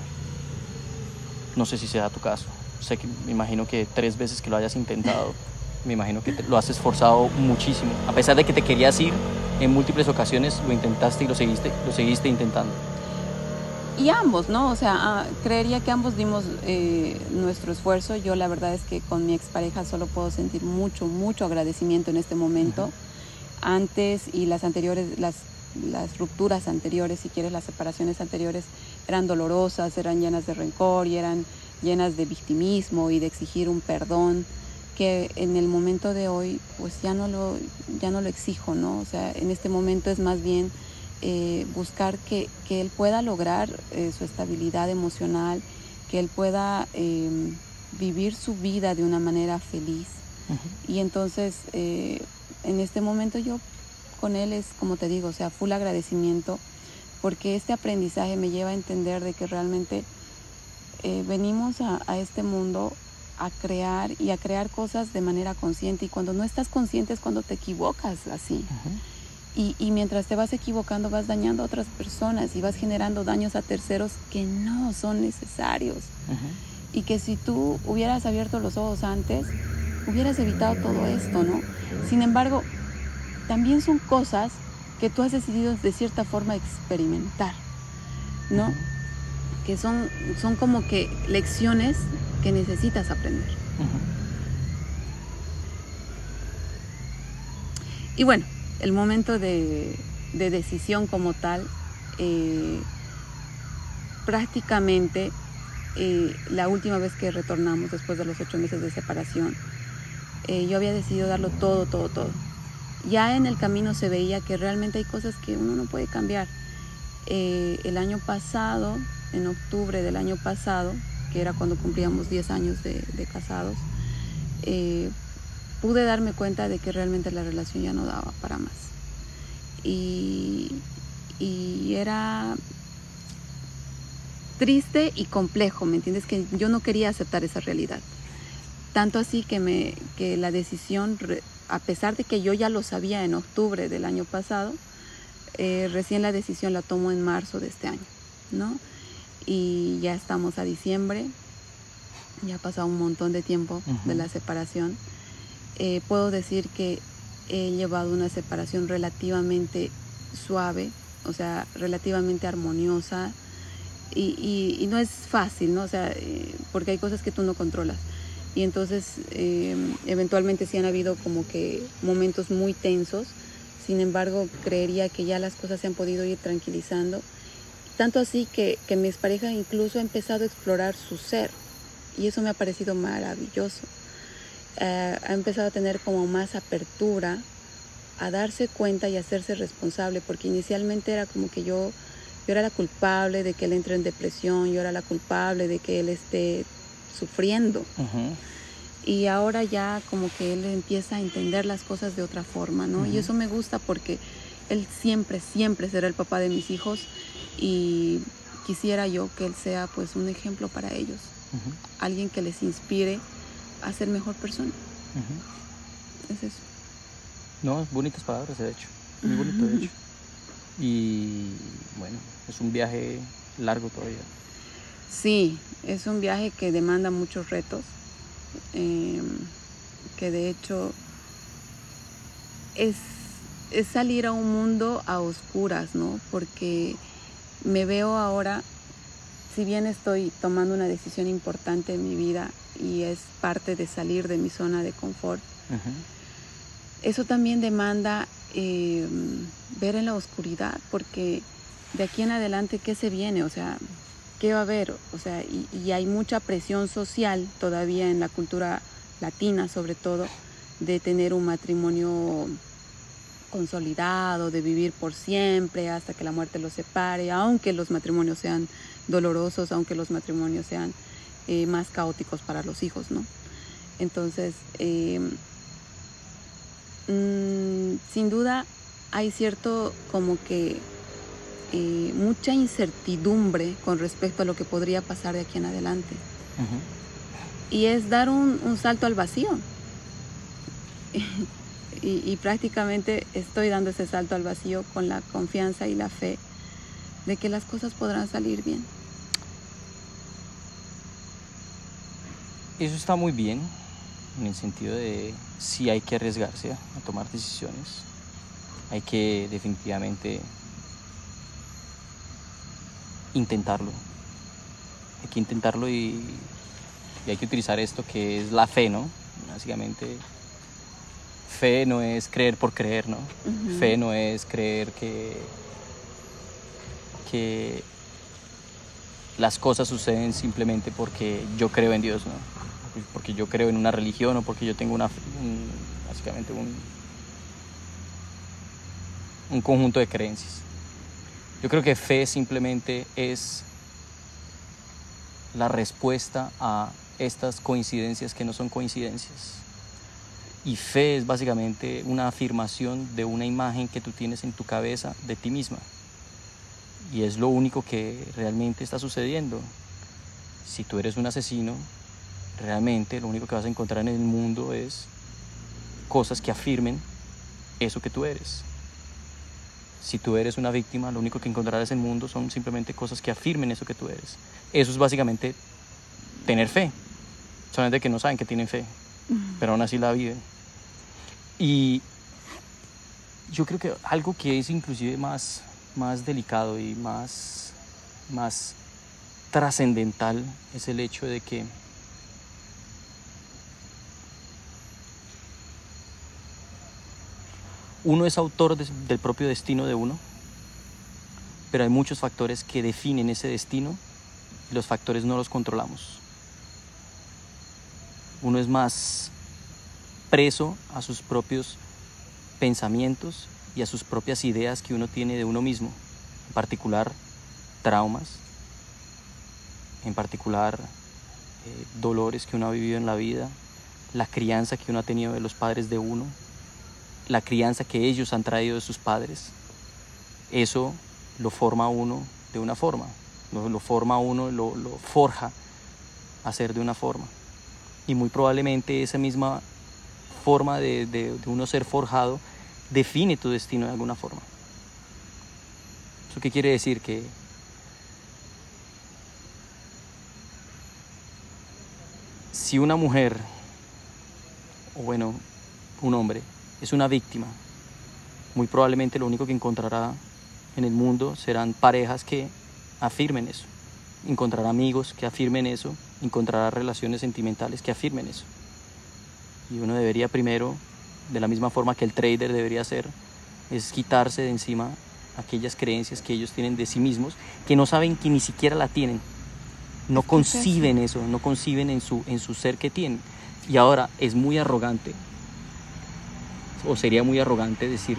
S1: No sé si sea tu caso. Sé que me imagino que tres veces que lo hayas intentado, me imagino que te- lo has esforzado muchísimo. A pesar de que te querías ir en múltiples ocasiones, lo intentaste y lo seguiste, lo seguiste intentando.
S2: Y ambos, ¿no? O sea, ah, creería que ambos dimos eh, nuestro esfuerzo. Yo la verdad es que con mi expareja solo puedo sentir mucho, mucho agradecimiento en este momento.
S1: Ujú.
S2: Antes y las anteriores, las, las rupturas anteriores, si quieres, las separaciones anteriores, eran dolorosas, eran llenas de rencor y eran llenas de victimismo y de exigir un perdón que en el momento de hoy pues ya no lo ya no lo exijo no o sea en este momento es más bien eh, buscar que, que él pueda lograr eh, su estabilidad emocional que él pueda eh, vivir su vida de una manera feliz. Y entonces eh, en este momento yo con él es como te digo o sea full agradecimiento porque este aprendizaje me lleva a entender de que realmente eh, venimos a, a este mundo a crear y a crear cosas de manera consciente. Y cuando no estás consciente es cuando te equivocas así. Y, y mientras te vas equivocando vas dañando a otras personas y vas generando daños a terceros que no son necesarios. Y que si tú hubieras abierto los ojos antes hubieras evitado todo esto, ¿no? Sin embargo, también son cosas que tú has decidido de cierta forma experimentar, ¿no? Que son, son como que lecciones que necesitas aprender. Y bueno, el momento de, de decisión como tal, eh, prácticamente eh, la última vez que retornamos después de los ocho meses de separación, eh, yo había decidido darlo todo, todo, todo. Ya en el camino se veía que realmente hay cosas que uno no puede cambiar. Eh, el año pasado, en octubre del año pasado, que era cuando cumplíamos 10 años de, casados, eh, pude darme cuenta de que realmente la relación ya no daba para más. Y, era triste y complejo, ¿me entiendes? Que yo no quería aceptar esa realidad. Tanto así que, me, que la decisión, a pesar de que yo ya lo sabía en octubre del año pasado, eh, recién la decisión la tomo en marzo de este año, ¿no? Y ya estamos a diciembre, ya ha pasado un montón de tiempo de la separación. Eh, puedo decir que he llevado una separación relativamente suave, o sea, relativamente armoniosa. Y, y- y no es fácil, ¿no? O sea, eh, porque hay cosas que tú no controlas. Y entonces, eh, eventualmente sí han habido como que momentos muy tensos. Sin embargo, creería que ya las cosas se han podido ir tranquilizando. Tanto así que, que mi expareja incluso ha empezado a explorar su ser. Y eso me ha parecido maravilloso. Eh, ha empezado a tener como más apertura a darse cuenta y hacerse responsable, porque inicialmente era como que yo, yo era la culpable de que él entre en depresión, yo era la culpable de que él esté sufriendo. Y ahora ya como que él empieza a entender las cosas de otra forma, ¿no? Y eso me gusta porque él siempre, siempre será el papá de mis hijos y quisiera yo que él sea pues un ejemplo para ellos, alguien que les inspire a ser mejor persona. Es eso.
S1: No, bonitas palabras, de hecho. Muy bonito, de hecho. Y bueno, es un viaje largo todavía.
S2: Sí, es un viaje que demanda muchos retos, em, que de hecho es, es salir a un mundo a oscuras, ¿no? Porque me veo ahora, si bien estoy tomando una decisión importante en mi vida y es parte de salir de mi zona de confort, eso también demanda eh, ver en la oscuridad, porque de aquí en adelante, ¿qué se viene? O sea, ¿qué va a haber? O sea, y, y hay mucha presión social todavía en la cultura latina, sobre todo, de tener un matrimonio consolidado, de vivir por siempre hasta que la muerte los separe, aunque los matrimonios sean dolorosos, aunque los matrimonios sean eh, más caóticos para los hijos, ¿no? Entonces, eh, mm, sin duda hay cierto como que eh, mucha incertidumbre con respecto a lo que podría pasar de aquí en adelante. Y es dar un, un salto al vacío. y, prácticamente estoy dando ese salto al vacío con la confianza y la fe de que las cosas podrán salir bien.
S1: Eso está muy bien, en el sentido de si hay que arriesgarse a tomar decisiones. Hay que definitivamente intentarlo. Hay que intentarlo y, y hay que utilizar esto que es la fe, ¿no? Básicamente fe no es creer por creer, ¿no? Fe no es creer que, que las cosas suceden simplemente porque yo creo en Dios, ¿no? Porque yo creo en una religión o porque yo tengo una, básicamente un, un conjunto de creencias. Yo creo que fe simplemente es la respuesta a estas coincidencias que no son coincidencias. Y fe es básicamente una afirmación de una imagen que tú tienes en tu cabeza de ti misma. Y es lo único que realmente está sucediendo. Si tú eres un asesino, realmente lo único que vas a encontrar en el mundo es cosas que afirmen eso que tú eres. Si tú eres una víctima, lo único que encontrarás en el mundo son simplemente cosas que afirmen eso que tú eres. Eso es básicamente tener fe. Solamente que no saben que tienen fe, pero aún así la viven. Y yo creo que algo que es inclusive más, más delicado y más, más trascendental es el hecho de que uno es autor del propio destino de uno, pero hay muchos factores que definen ese destino y los factores no los controlamos. Uno es más preso a sus propios pensamientos y a sus propias ideas que uno tiene de uno mismo, en particular traumas, en particular eh, dolores que uno ha vivido en la vida, la crianza que uno ha tenido de los padres de uno, la crianza que ellos han traído de sus padres. Eso lo forma uno de una forma, lo, lo forma uno, lo, lo forja a ser de una forma. Y muy probablemente esa misma forma de, uno ser forjado define tu destino de alguna forma. ¿Eso qué quiere decir? Que si una mujer, o bueno, un hombre, es una víctima, muy probablemente lo único que encontrará en el mundo serán parejas que afirmen eso, encontrará amigos que afirmen eso, encontrará relaciones sentimentales que afirmen eso. Y uno debería primero, de la misma forma que el trader debería hacer, es quitarse de encima aquellas creencias que ellos tienen de sí mismos, que no saben que ni siquiera la tienen. No conciben eso, no conciben en su, en su ser que tienen. Y ahora es muy arrogante, o sería muy arrogante decir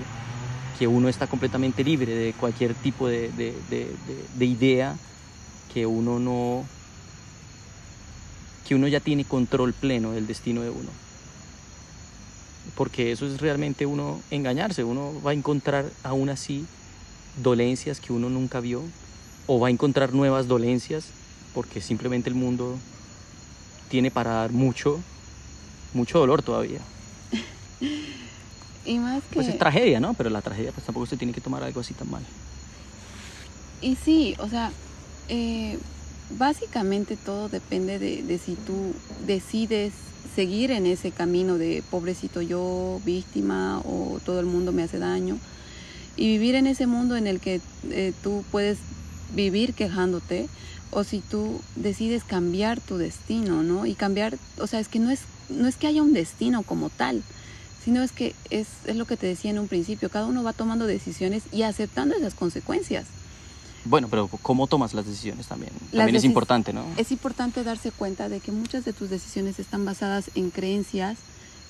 S1: que uno está completamente libre de cualquier tipo de, de idea que uno no que uno ya tiene control pleno del destino de uno. Porque eso es realmente uno engañarse, uno va a encontrar aún así dolencias que uno nunca vio o va a encontrar nuevas dolencias porque simplemente el mundo tiene para dar mucho, mucho dolor todavía.
S2: y más que...
S1: Pues es tragedia, ¿no? Pero la tragedia pues tampoco se tiene que tomar algo así tan mal.
S2: Y sí, o sea, eh, básicamente todo depende de, si tú decides seguir en ese camino de pobrecito yo, víctima o todo el mundo me hace daño. Y vivir en ese mundo en el que eh, tú puedes vivir quejándote o si tú decides cambiar tu destino, ¿no? Y cambiar, o sea, es que no es, no es que haya un destino como tal, sino es que es, es lo que te decía en un principio, cada uno va tomando decisiones y aceptando esas consecuencias.
S1: Bueno, pero ¿cómo tomas las decisiones también? También es importante, ¿no?
S2: Es importante darse cuenta de que muchas de tus decisiones están basadas en creencias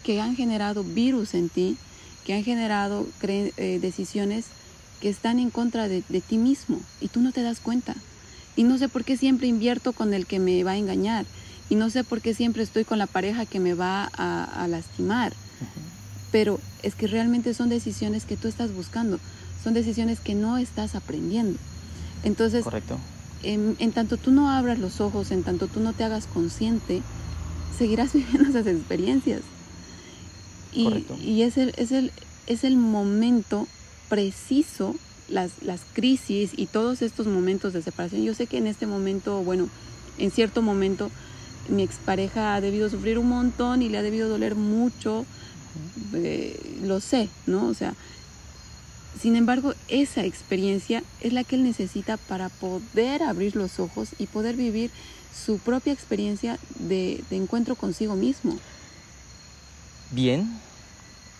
S2: que han generado virus en ti, que han generado eh, decisiones que están en contra de, de ti mismo y tú no te das cuenta. Y no sé por qué siempre invierto con el que me va a engañar. Y no sé por qué siempre estoy con la pareja que me va a, a lastimar. Pero es que realmente son decisiones que tú estás buscando. Son decisiones que no estás aprendiendo. Entonces,
S1: Correcto.
S2: En, en, tanto tú no abras los ojos, en tanto tú no te hagas consciente, seguirás viviendo esas experiencias. Y, y es, el, es, el, es el momento preciso las, las crisis y todos estos momentos de separación. Yo sé que en este momento, bueno, en cierto momento mi expareja ha debido sufrir un montón y le ha debido doler mucho, eh, lo sé, ¿no? O sea, sin embargo, esa experiencia es la que él necesita para poder abrir los ojos y poder vivir su propia experiencia de, de encuentro consigo mismo.
S1: Bien,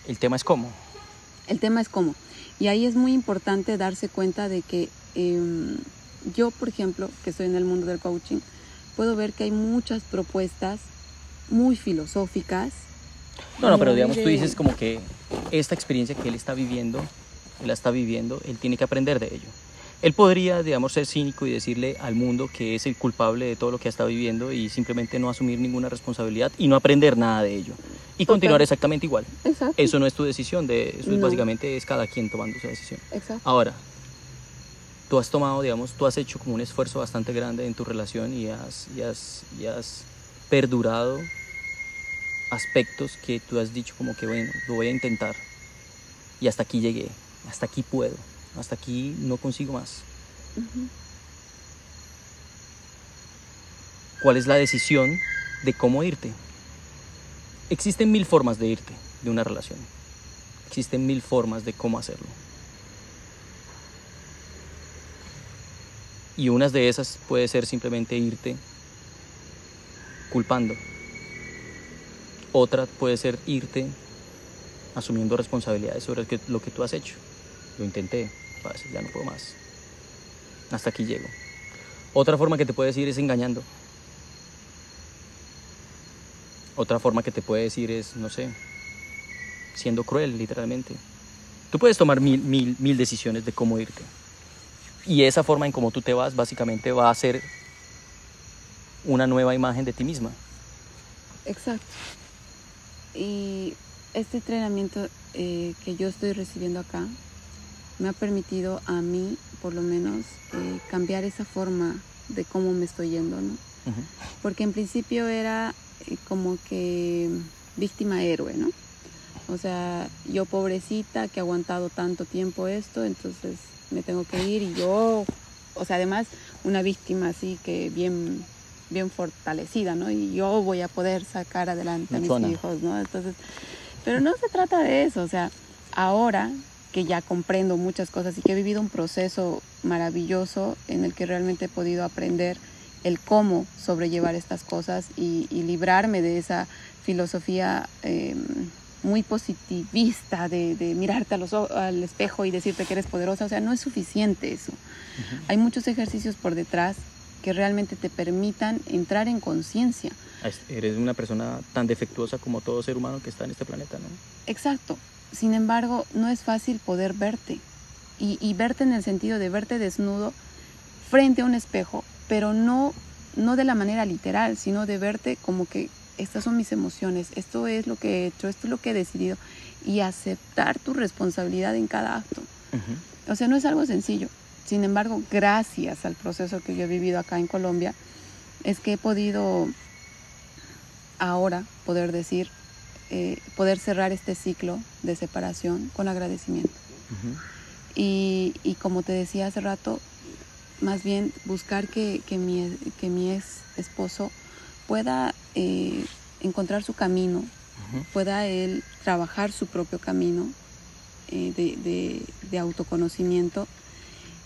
S1: el tema es cómo.
S2: El tema es cómo. Y ahí es muy importante darse cuenta de que eh, yo, por ejemplo, que estoy en el mundo del coaching, puedo ver que hay muchas propuestas muy filosóficas.
S1: No, no, pero digamos, tú dices como que esta experiencia que él está viviendo, él la está viviendo, él tiene que aprender de ello. Él podría, digamos, ser cínico y decirle al mundo que es el culpable de todo lo que está viviendo y simplemente no asumir ninguna responsabilidad y no aprender nada de ello. Y Total. continuar exactamente igual.
S2: Exacto.
S1: Eso no es tu decisión, de, eso es básicamente es cada quien tomando esa decisión.
S2: Exacto.
S1: Ahora, tú has tomado, digamos, tú has hecho como un esfuerzo bastante grande en tu relación y has, y has, y has perdurado aspectos que tú has dicho como que, bueno, lo voy a intentar. Y hasta aquí llegué, hasta aquí puedo hasta aquí no consigo más. Uh -huh. ¿Cuál es la decisión de cómo irte? Existen mil formas de irte de una relación. Existen mil formas de cómo hacerlo. Y unas de esas puede ser simplemente irte culpando. Otra puede ser irte asumiendo responsabilidades sobre lo que tú has hecho. Lo intenté, ya no puedo más. Hasta aquí llego. Otra forma que te puede decir es engañando. Otra forma que te puede decir es, no sé, siendo cruel, literalmente. Tú puedes tomar mil, mil, mil decisiones de cómo irte. Y esa forma en cómo tú te vas, básicamente va a ser una nueva imagen de ti misma.
S2: Exacto. Y este entrenamiento eh, que yo estoy recibiendo acá, me ha permitido a mí, por lo menos, eh, cambiar esa forma de cómo me estoy yendo, ¿no? Uh -huh. Porque en principio era eh, como que víctima héroe, ¿no? O sea, yo pobrecita que he aguantado tanto tiempo esto, entonces me tengo que ir y yo, o sea, además una víctima así que bien bien fortalecida, ¿no? Y yo voy a poder sacar adelante a mis hijos, ¿no? Entonces, pero no se trata de eso, o sea, ahora que ya comprendo muchas cosas y que he vivido un proceso maravilloso en el que realmente he podido aprender el cómo sobrellevar estas cosas y, y librarme de esa filosofía eh, muy positivista de, de mirarte a los, al espejo y decirte que eres poderosa. O sea, no es suficiente eso. Uh -huh. Hay muchos ejercicios por detrás que realmente te permitan entrar en conciencia.
S1: Eres una persona tan defectuosa como todo ser humano que está en este planeta, ¿no?
S2: Exacto. Sin embargo, no es fácil poder verte y, y, verte en el sentido de verte desnudo frente a un espejo, pero no no de la manera literal, sino de verte como que estas son mis emociones, esto es lo que he hecho, esto es lo que he decidido y aceptar tu responsabilidad en cada acto. O sea, no es algo sencillo. Sin embargo, gracias al proceso que yo he vivido acá en Colombia, es que he podido ahora poder decir, eh, poder cerrar este ciclo de separación con agradecimiento. y, y, como te decía hace rato, más bien buscar que, que, mi, que mi ex esposo pueda eh, encontrar su camino, pueda él trabajar su propio camino eh, de, de, autoconocimiento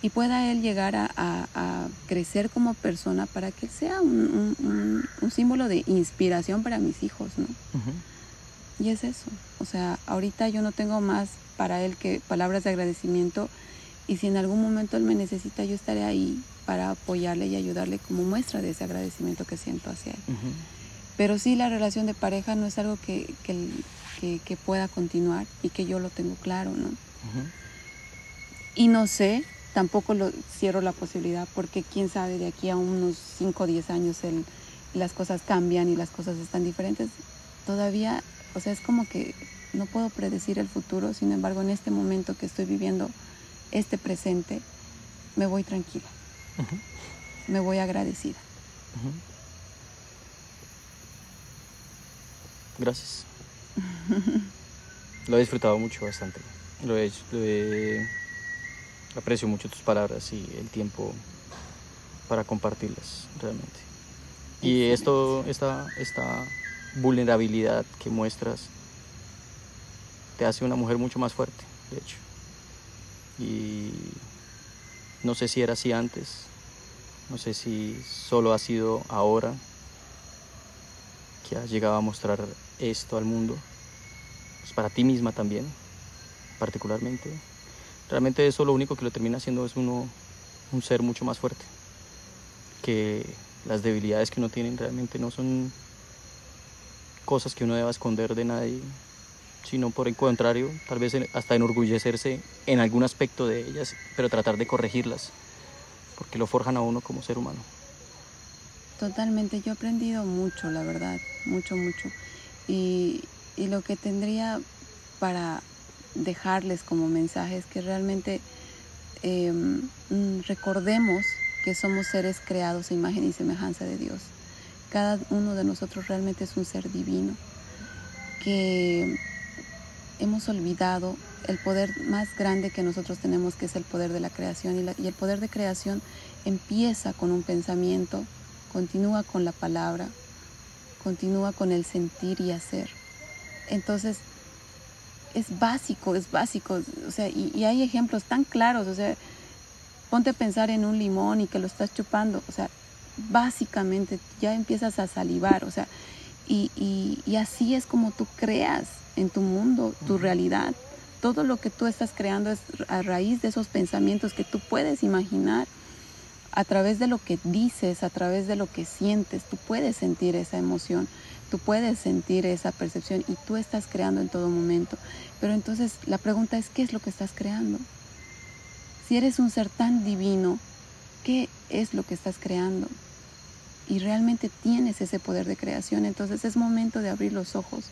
S2: y pueda él llegar a, a, crecer como persona para que sea un, un, un, símbolo de inspiración para mis hijos, ¿no? Y es eso, o sea, ahorita yo no tengo más para él que palabras de agradecimiento y si en algún momento él me necesita, yo estaré ahí para apoyarle y ayudarle como muestra de ese agradecimiento que siento hacia él. Pero sí, la relación de pareja no es algo que, que, que, pueda continuar y que yo lo tengo claro, ¿no? Y no sé, tampoco lo cierro la posibilidad, porque quién sabe, de aquí a unos 5 o 10 años el, las cosas cambian y las cosas están diferentes. Todavía, o sea, es como que no puedo predecir el futuro, sin embargo, en este momento que estoy viviendo, este presente, me voy tranquila. Me voy agradecida.
S1: Gracias. lo he disfrutado mucho, bastante. Lo he, lo aprecio mucho tus palabras y el tiempo para compartirlas realmente. Y esto, esta, esta vulnerabilidad que muestras te hace una mujer mucho más fuerte, de hecho. Y no sé si era así antes, no sé si solo ha sido ahora que has llegado a mostrar esto al mundo, pues para ti misma también, particularmente. Realmente eso lo único que lo termina haciendo es uno un ser mucho más fuerte, que las debilidades que uno tiene realmente no son cosas que uno deba esconder de nadie, sino por el contrario, tal vez hasta enorgullecerse en algún aspecto de ellas, pero tratar de corregirlas, porque lo forjan a uno como ser humano.
S2: Totalmente, yo he aprendido mucho, la verdad, mucho, mucho. Y, y lo que tendría para dejarles como mensaje es que realmente em, recordemos que somos seres creados a imagen y semejanza de Dios. Cada uno de nosotros realmente es un ser divino que hemos olvidado el poder más grande que nosotros tenemos, que es el poder de la creación. Y, el poder de creación empieza con un pensamiento, continúa con la palabra, continúa con el sentir y hacer. Entonces, es básico, es básico. O sea, y, hay ejemplos tan claros. O sea, ponte a pensar en un limón y que lo estás chupando. O sea, básicamente ya empiezas a salivar. O sea, y, y así es como tú creas en tu mundo, tu realidad. Todo lo que tú estás creando es a raíz de esos pensamientos que tú puedes imaginar a través de lo que dices, a través de lo que sientes. Tú puedes sentir esa emoción, tú puedes sentir esa percepción y tú estás creando en todo momento. Pero entonces la pregunta es, ¿qué es lo que estás creando? Si eres un ser tan divino, ¿qué es lo que estás creando? Y realmente tienes ese poder de creación, entonces es momento de abrir los ojos.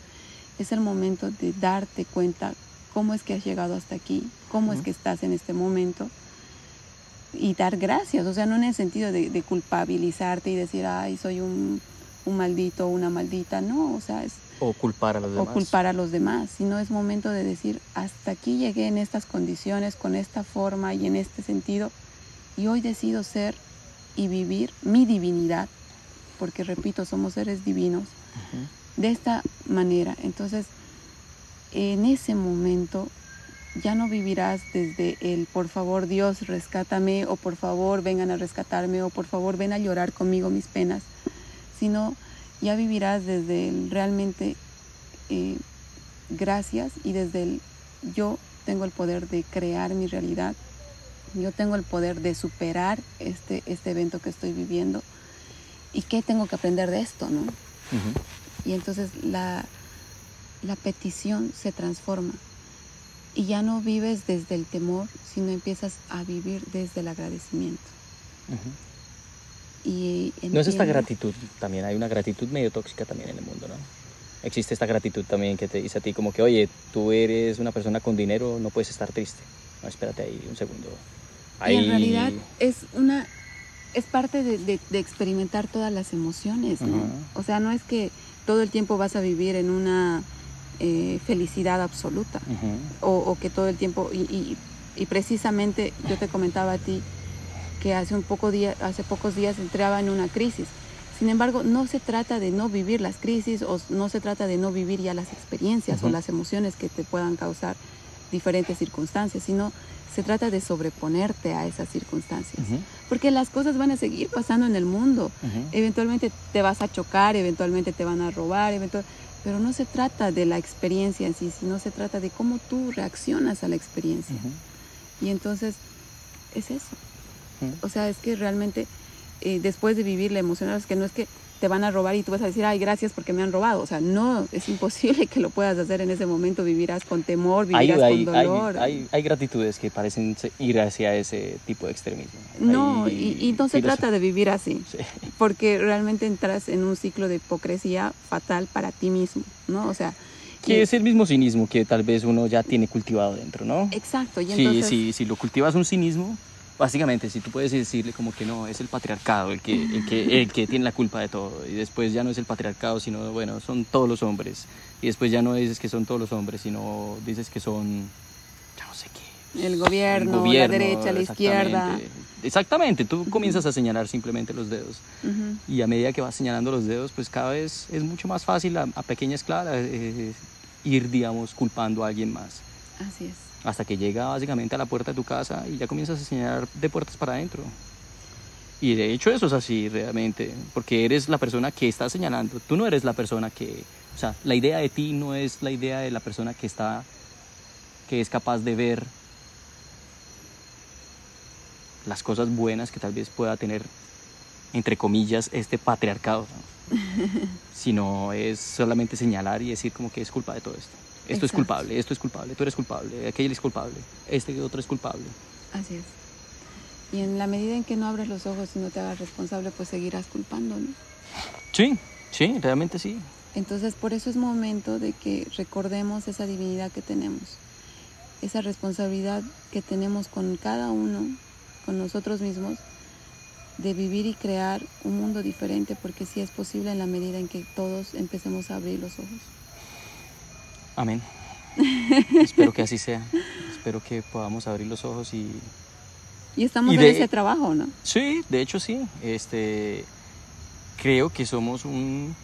S2: Es el momento de darte cuenta cómo es que has llegado hasta aquí, cómo es que estás en este momento. Y dar gracias, o sea, no en el sentido de, culpabilizarte y decir, ay, soy un, un maldito o una maldita, no, o sea, es...
S1: O culpar a los demás.
S2: O culpar a los demás, sino es momento de decir, hasta aquí llegué en estas condiciones, con esta forma y en este sentido, y hoy decido ser y vivir mi divinidad, porque repito, somos seres divinos de esta manera. Entonces, en ese momento ya no vivirás desde el por favor Dios rescátame o por favor vengan a rescatarme o por favor ven a llorar conmigo mis penas, sino ya vivirás desde el realmente eh, gracias y desde el yo tengo el poder de crear mi realidad, yo tengo el poder de superar este, este evento que estoy viviendo y qué tengo que aprender de esto, ¿no? Y entonces la, la petición se transforma. Y ya no vives desde el temor, sino empiezas a vivir desde el agradecimiento. Y
S1: No es esta gratitud, también hay una gratitud medio tóxica también en el mundo, ¿no? Existe esta gratitud también que te dice a ti como que, oye, tú eres una persona con dinero, no puedes estar triste. No, espérate ahí un segundo.
S2: Y en realidad es una es parte de, de- de experimentar todas las emociones. O sea, no es que todo el tiempo vas a vivir en una eh, felicidad absoluta o, o que todo el tiempo y, y- y precisamente yo te comentaba a ti que hace un poco día, hace pocos días entraba en una crisis. Sin embargo, no se trata de no vivir las crisis o no se trata de no vivir ya las experiencias o las emociones que te puedan causar diferentes circunstancias, sino se trata de sobreponerte a esas circunstancias. Porque las cosas van a seguir pasando en el mundo. Eventualmente te vas a chocar, eventualmente te van a robar, eventual- pero no se trata de la experiencia en sí, sino se trata de cómo tú reaccionas a la experiencia. Y entonces es eso. O sea, es que realmente eh, después de vivir la emoción, es que no es que te van a robar y tú vas a decir, ay, gracias porque me han robado. O sea, no, es imposible que lo puedas hacer en ese momento. Vivirás con temor,
S1: Hay,
S2: vivirás
S1: hay,
S2: con
S1: hay,
S2: dolor.
S1: hay- hay gratitudes que parecen ir hacia ese tipo de extremismo.
S2: no,
S1: Hay
S2: y, y no se trata de vivir así.
S1: Sí.
S2: porque realmente entras en un ciclo de hipocresía fatal para ti mismo, ¿no? O sea,
S1: Que es el mismo cinismo que tal vez uno ya tiene cultivado dentro, ¿no?
S2: exacto, y
S1: Sí,
S2: entonces
S1: sí, si lo cultivas un cinismo, básicamente, si tú puedes decirle como que no, es el patriarcado el que, el que, el que tiene la culpa de todo, y después ya no es el patriarcado, sino, bueno, son todos los hombres, y después ya no dices que son todos los hombres, sino dices que son, ya no sé qué.
S2: el gobierno,
S1: el gobierno,
S2: la derecha, la izquierda.
S1: exactamente. Tú comienzas a señalar simplemente los dedos. Y a medida que vas señalando los dedos, pues cada vez es mucho más fácil a, a pequeña escala eh, ir, digamos, culpando a alguien más.
S2: Así es.
S1: Hasta que llega básicamente a la puerta de tu casa y ya comienzas a señalar de puertas para adentro. Y de hecho eso es así realmente, porque eres la persona que está señalando. Tú no eres la persona que, o sea, la idea de ti no es la idea de la persona que está, que es capaz de ver las cosas buenas que tal vez pueda tener, entre comillas, este patriarcado, ¿no? sino es solamente señalar y decir como que es culpa de todo esto. Esto es culpable, esto es culpable, tú eres culpable, aquel es culpable, este otro es culpable.
S2: Así es. Y en la medida en que no abras los ojos y no te hagas responsable, pues seguirás culpando, ¿no?
S1: Sí, sí, realmente sí.
S2: Entonces, por eso es momento de que recordemos esa divinidad que tenemos, esa responsabilidad que tenemos con cada uno, con nosotros mismos, de vivir y crear un mundo diferente, porque sí es posible en la medida en que todos empecemos a abrir los ojos.
S1: Amén. Espero que así sea. Espero que podamos abrir los ojos y...
S2: Y estamos
S1: Y
S2: en ese trabajo, ¿no?
S1: Sí, de hecho sí. Este, creo que somos un...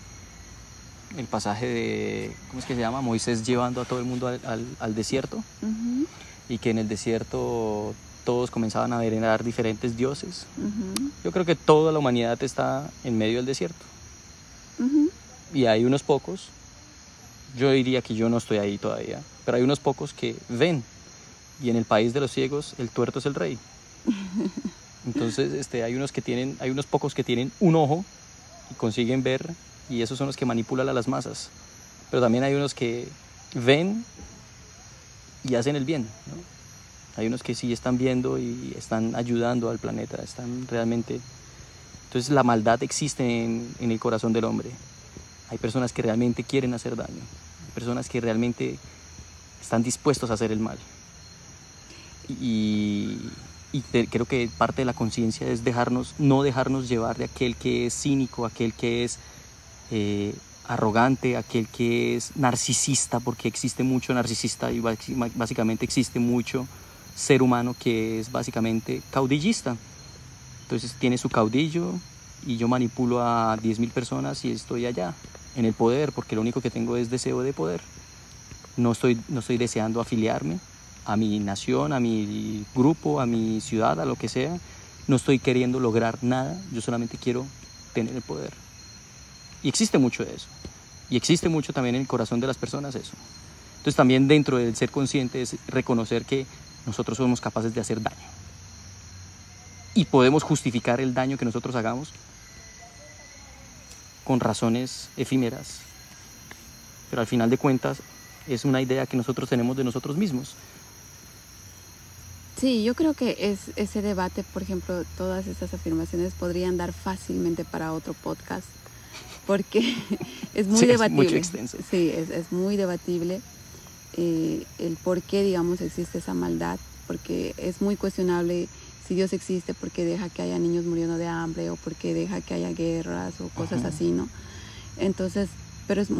S1: El pasaje de... ¿Cómo es que se llama? Moisés llevando a todo el mundo al, al- al desierto y que en el desierto todos comenzaban a venerar diferentes dioses. Yo creo que toda la humanidad está en medio del desierto. y hay unos pocos, yo diría que yo no estoy ahí todavía, pero hay unos pocos que ven y en el país de los ciegos el tuerto es el rey. Entonces, este, hay unos que tienen, hay unos pocos que tienen un ojo y consiguen ver y esos son los que manipulan a las masas. Pero también hay unos que ven y hacen el bien. ¿no? Hay unos que sí están viendo y están ayudando al planeta, están realmente. Entonces la maldad existe en, en el corazón del hombre. Hay personas que realmente quieren hacer daño. Hay personas que realmente están dispuestos a hacer el mal. Y, y te- creo que parte de la conciencia es dejarnos, no dejarnos llevar de aquel que es cínico, aquel que es eh, arrogante, aquel que es narcisista, porque existe mucho narcisista y básicamente existe mucho ser humano que es básicamente caudillista. Entonces tiene su caudillo y yo manipulo a 10.000 personas y estoy allá, en el poder, porque lo único que tengo es deseo de poder. No estoy, no estoy deseando afiliarme a mi nación, a mi grupo, a mi ciudad, a lo que sea. No estoy queriendo lograr nada, yo solamente quiero tener el poder. Y existe mucho de eso. Y existe mucho también en el corazón de las personas eso. Entonces también dentro del ser consciente es reconocer que nosotros somos capaces de hacer daño. Y podemos justificar el daño que nosotros hagamos con razones efímeras. Pero al final de cuentas es una idea que nosotros tenemos de nosotros mismos.
S2: Sí, yo creo que es ese debate, por ejemplo, todas estas afirmaciones podrían dar fácilmente para otro podcast, porque es muy
S1: Sí, es
S2: debatible.
S1: mucho extenso.
S2: Sí, es, es muy debatible eh, el por qué, digamos, existe esa maldad, porque es muy cuestionable si Dios existe, por qué deja que haya niños muriendo de hambre o por qué deja que haya guerras o cosas así, ¿no? Entonces, pero es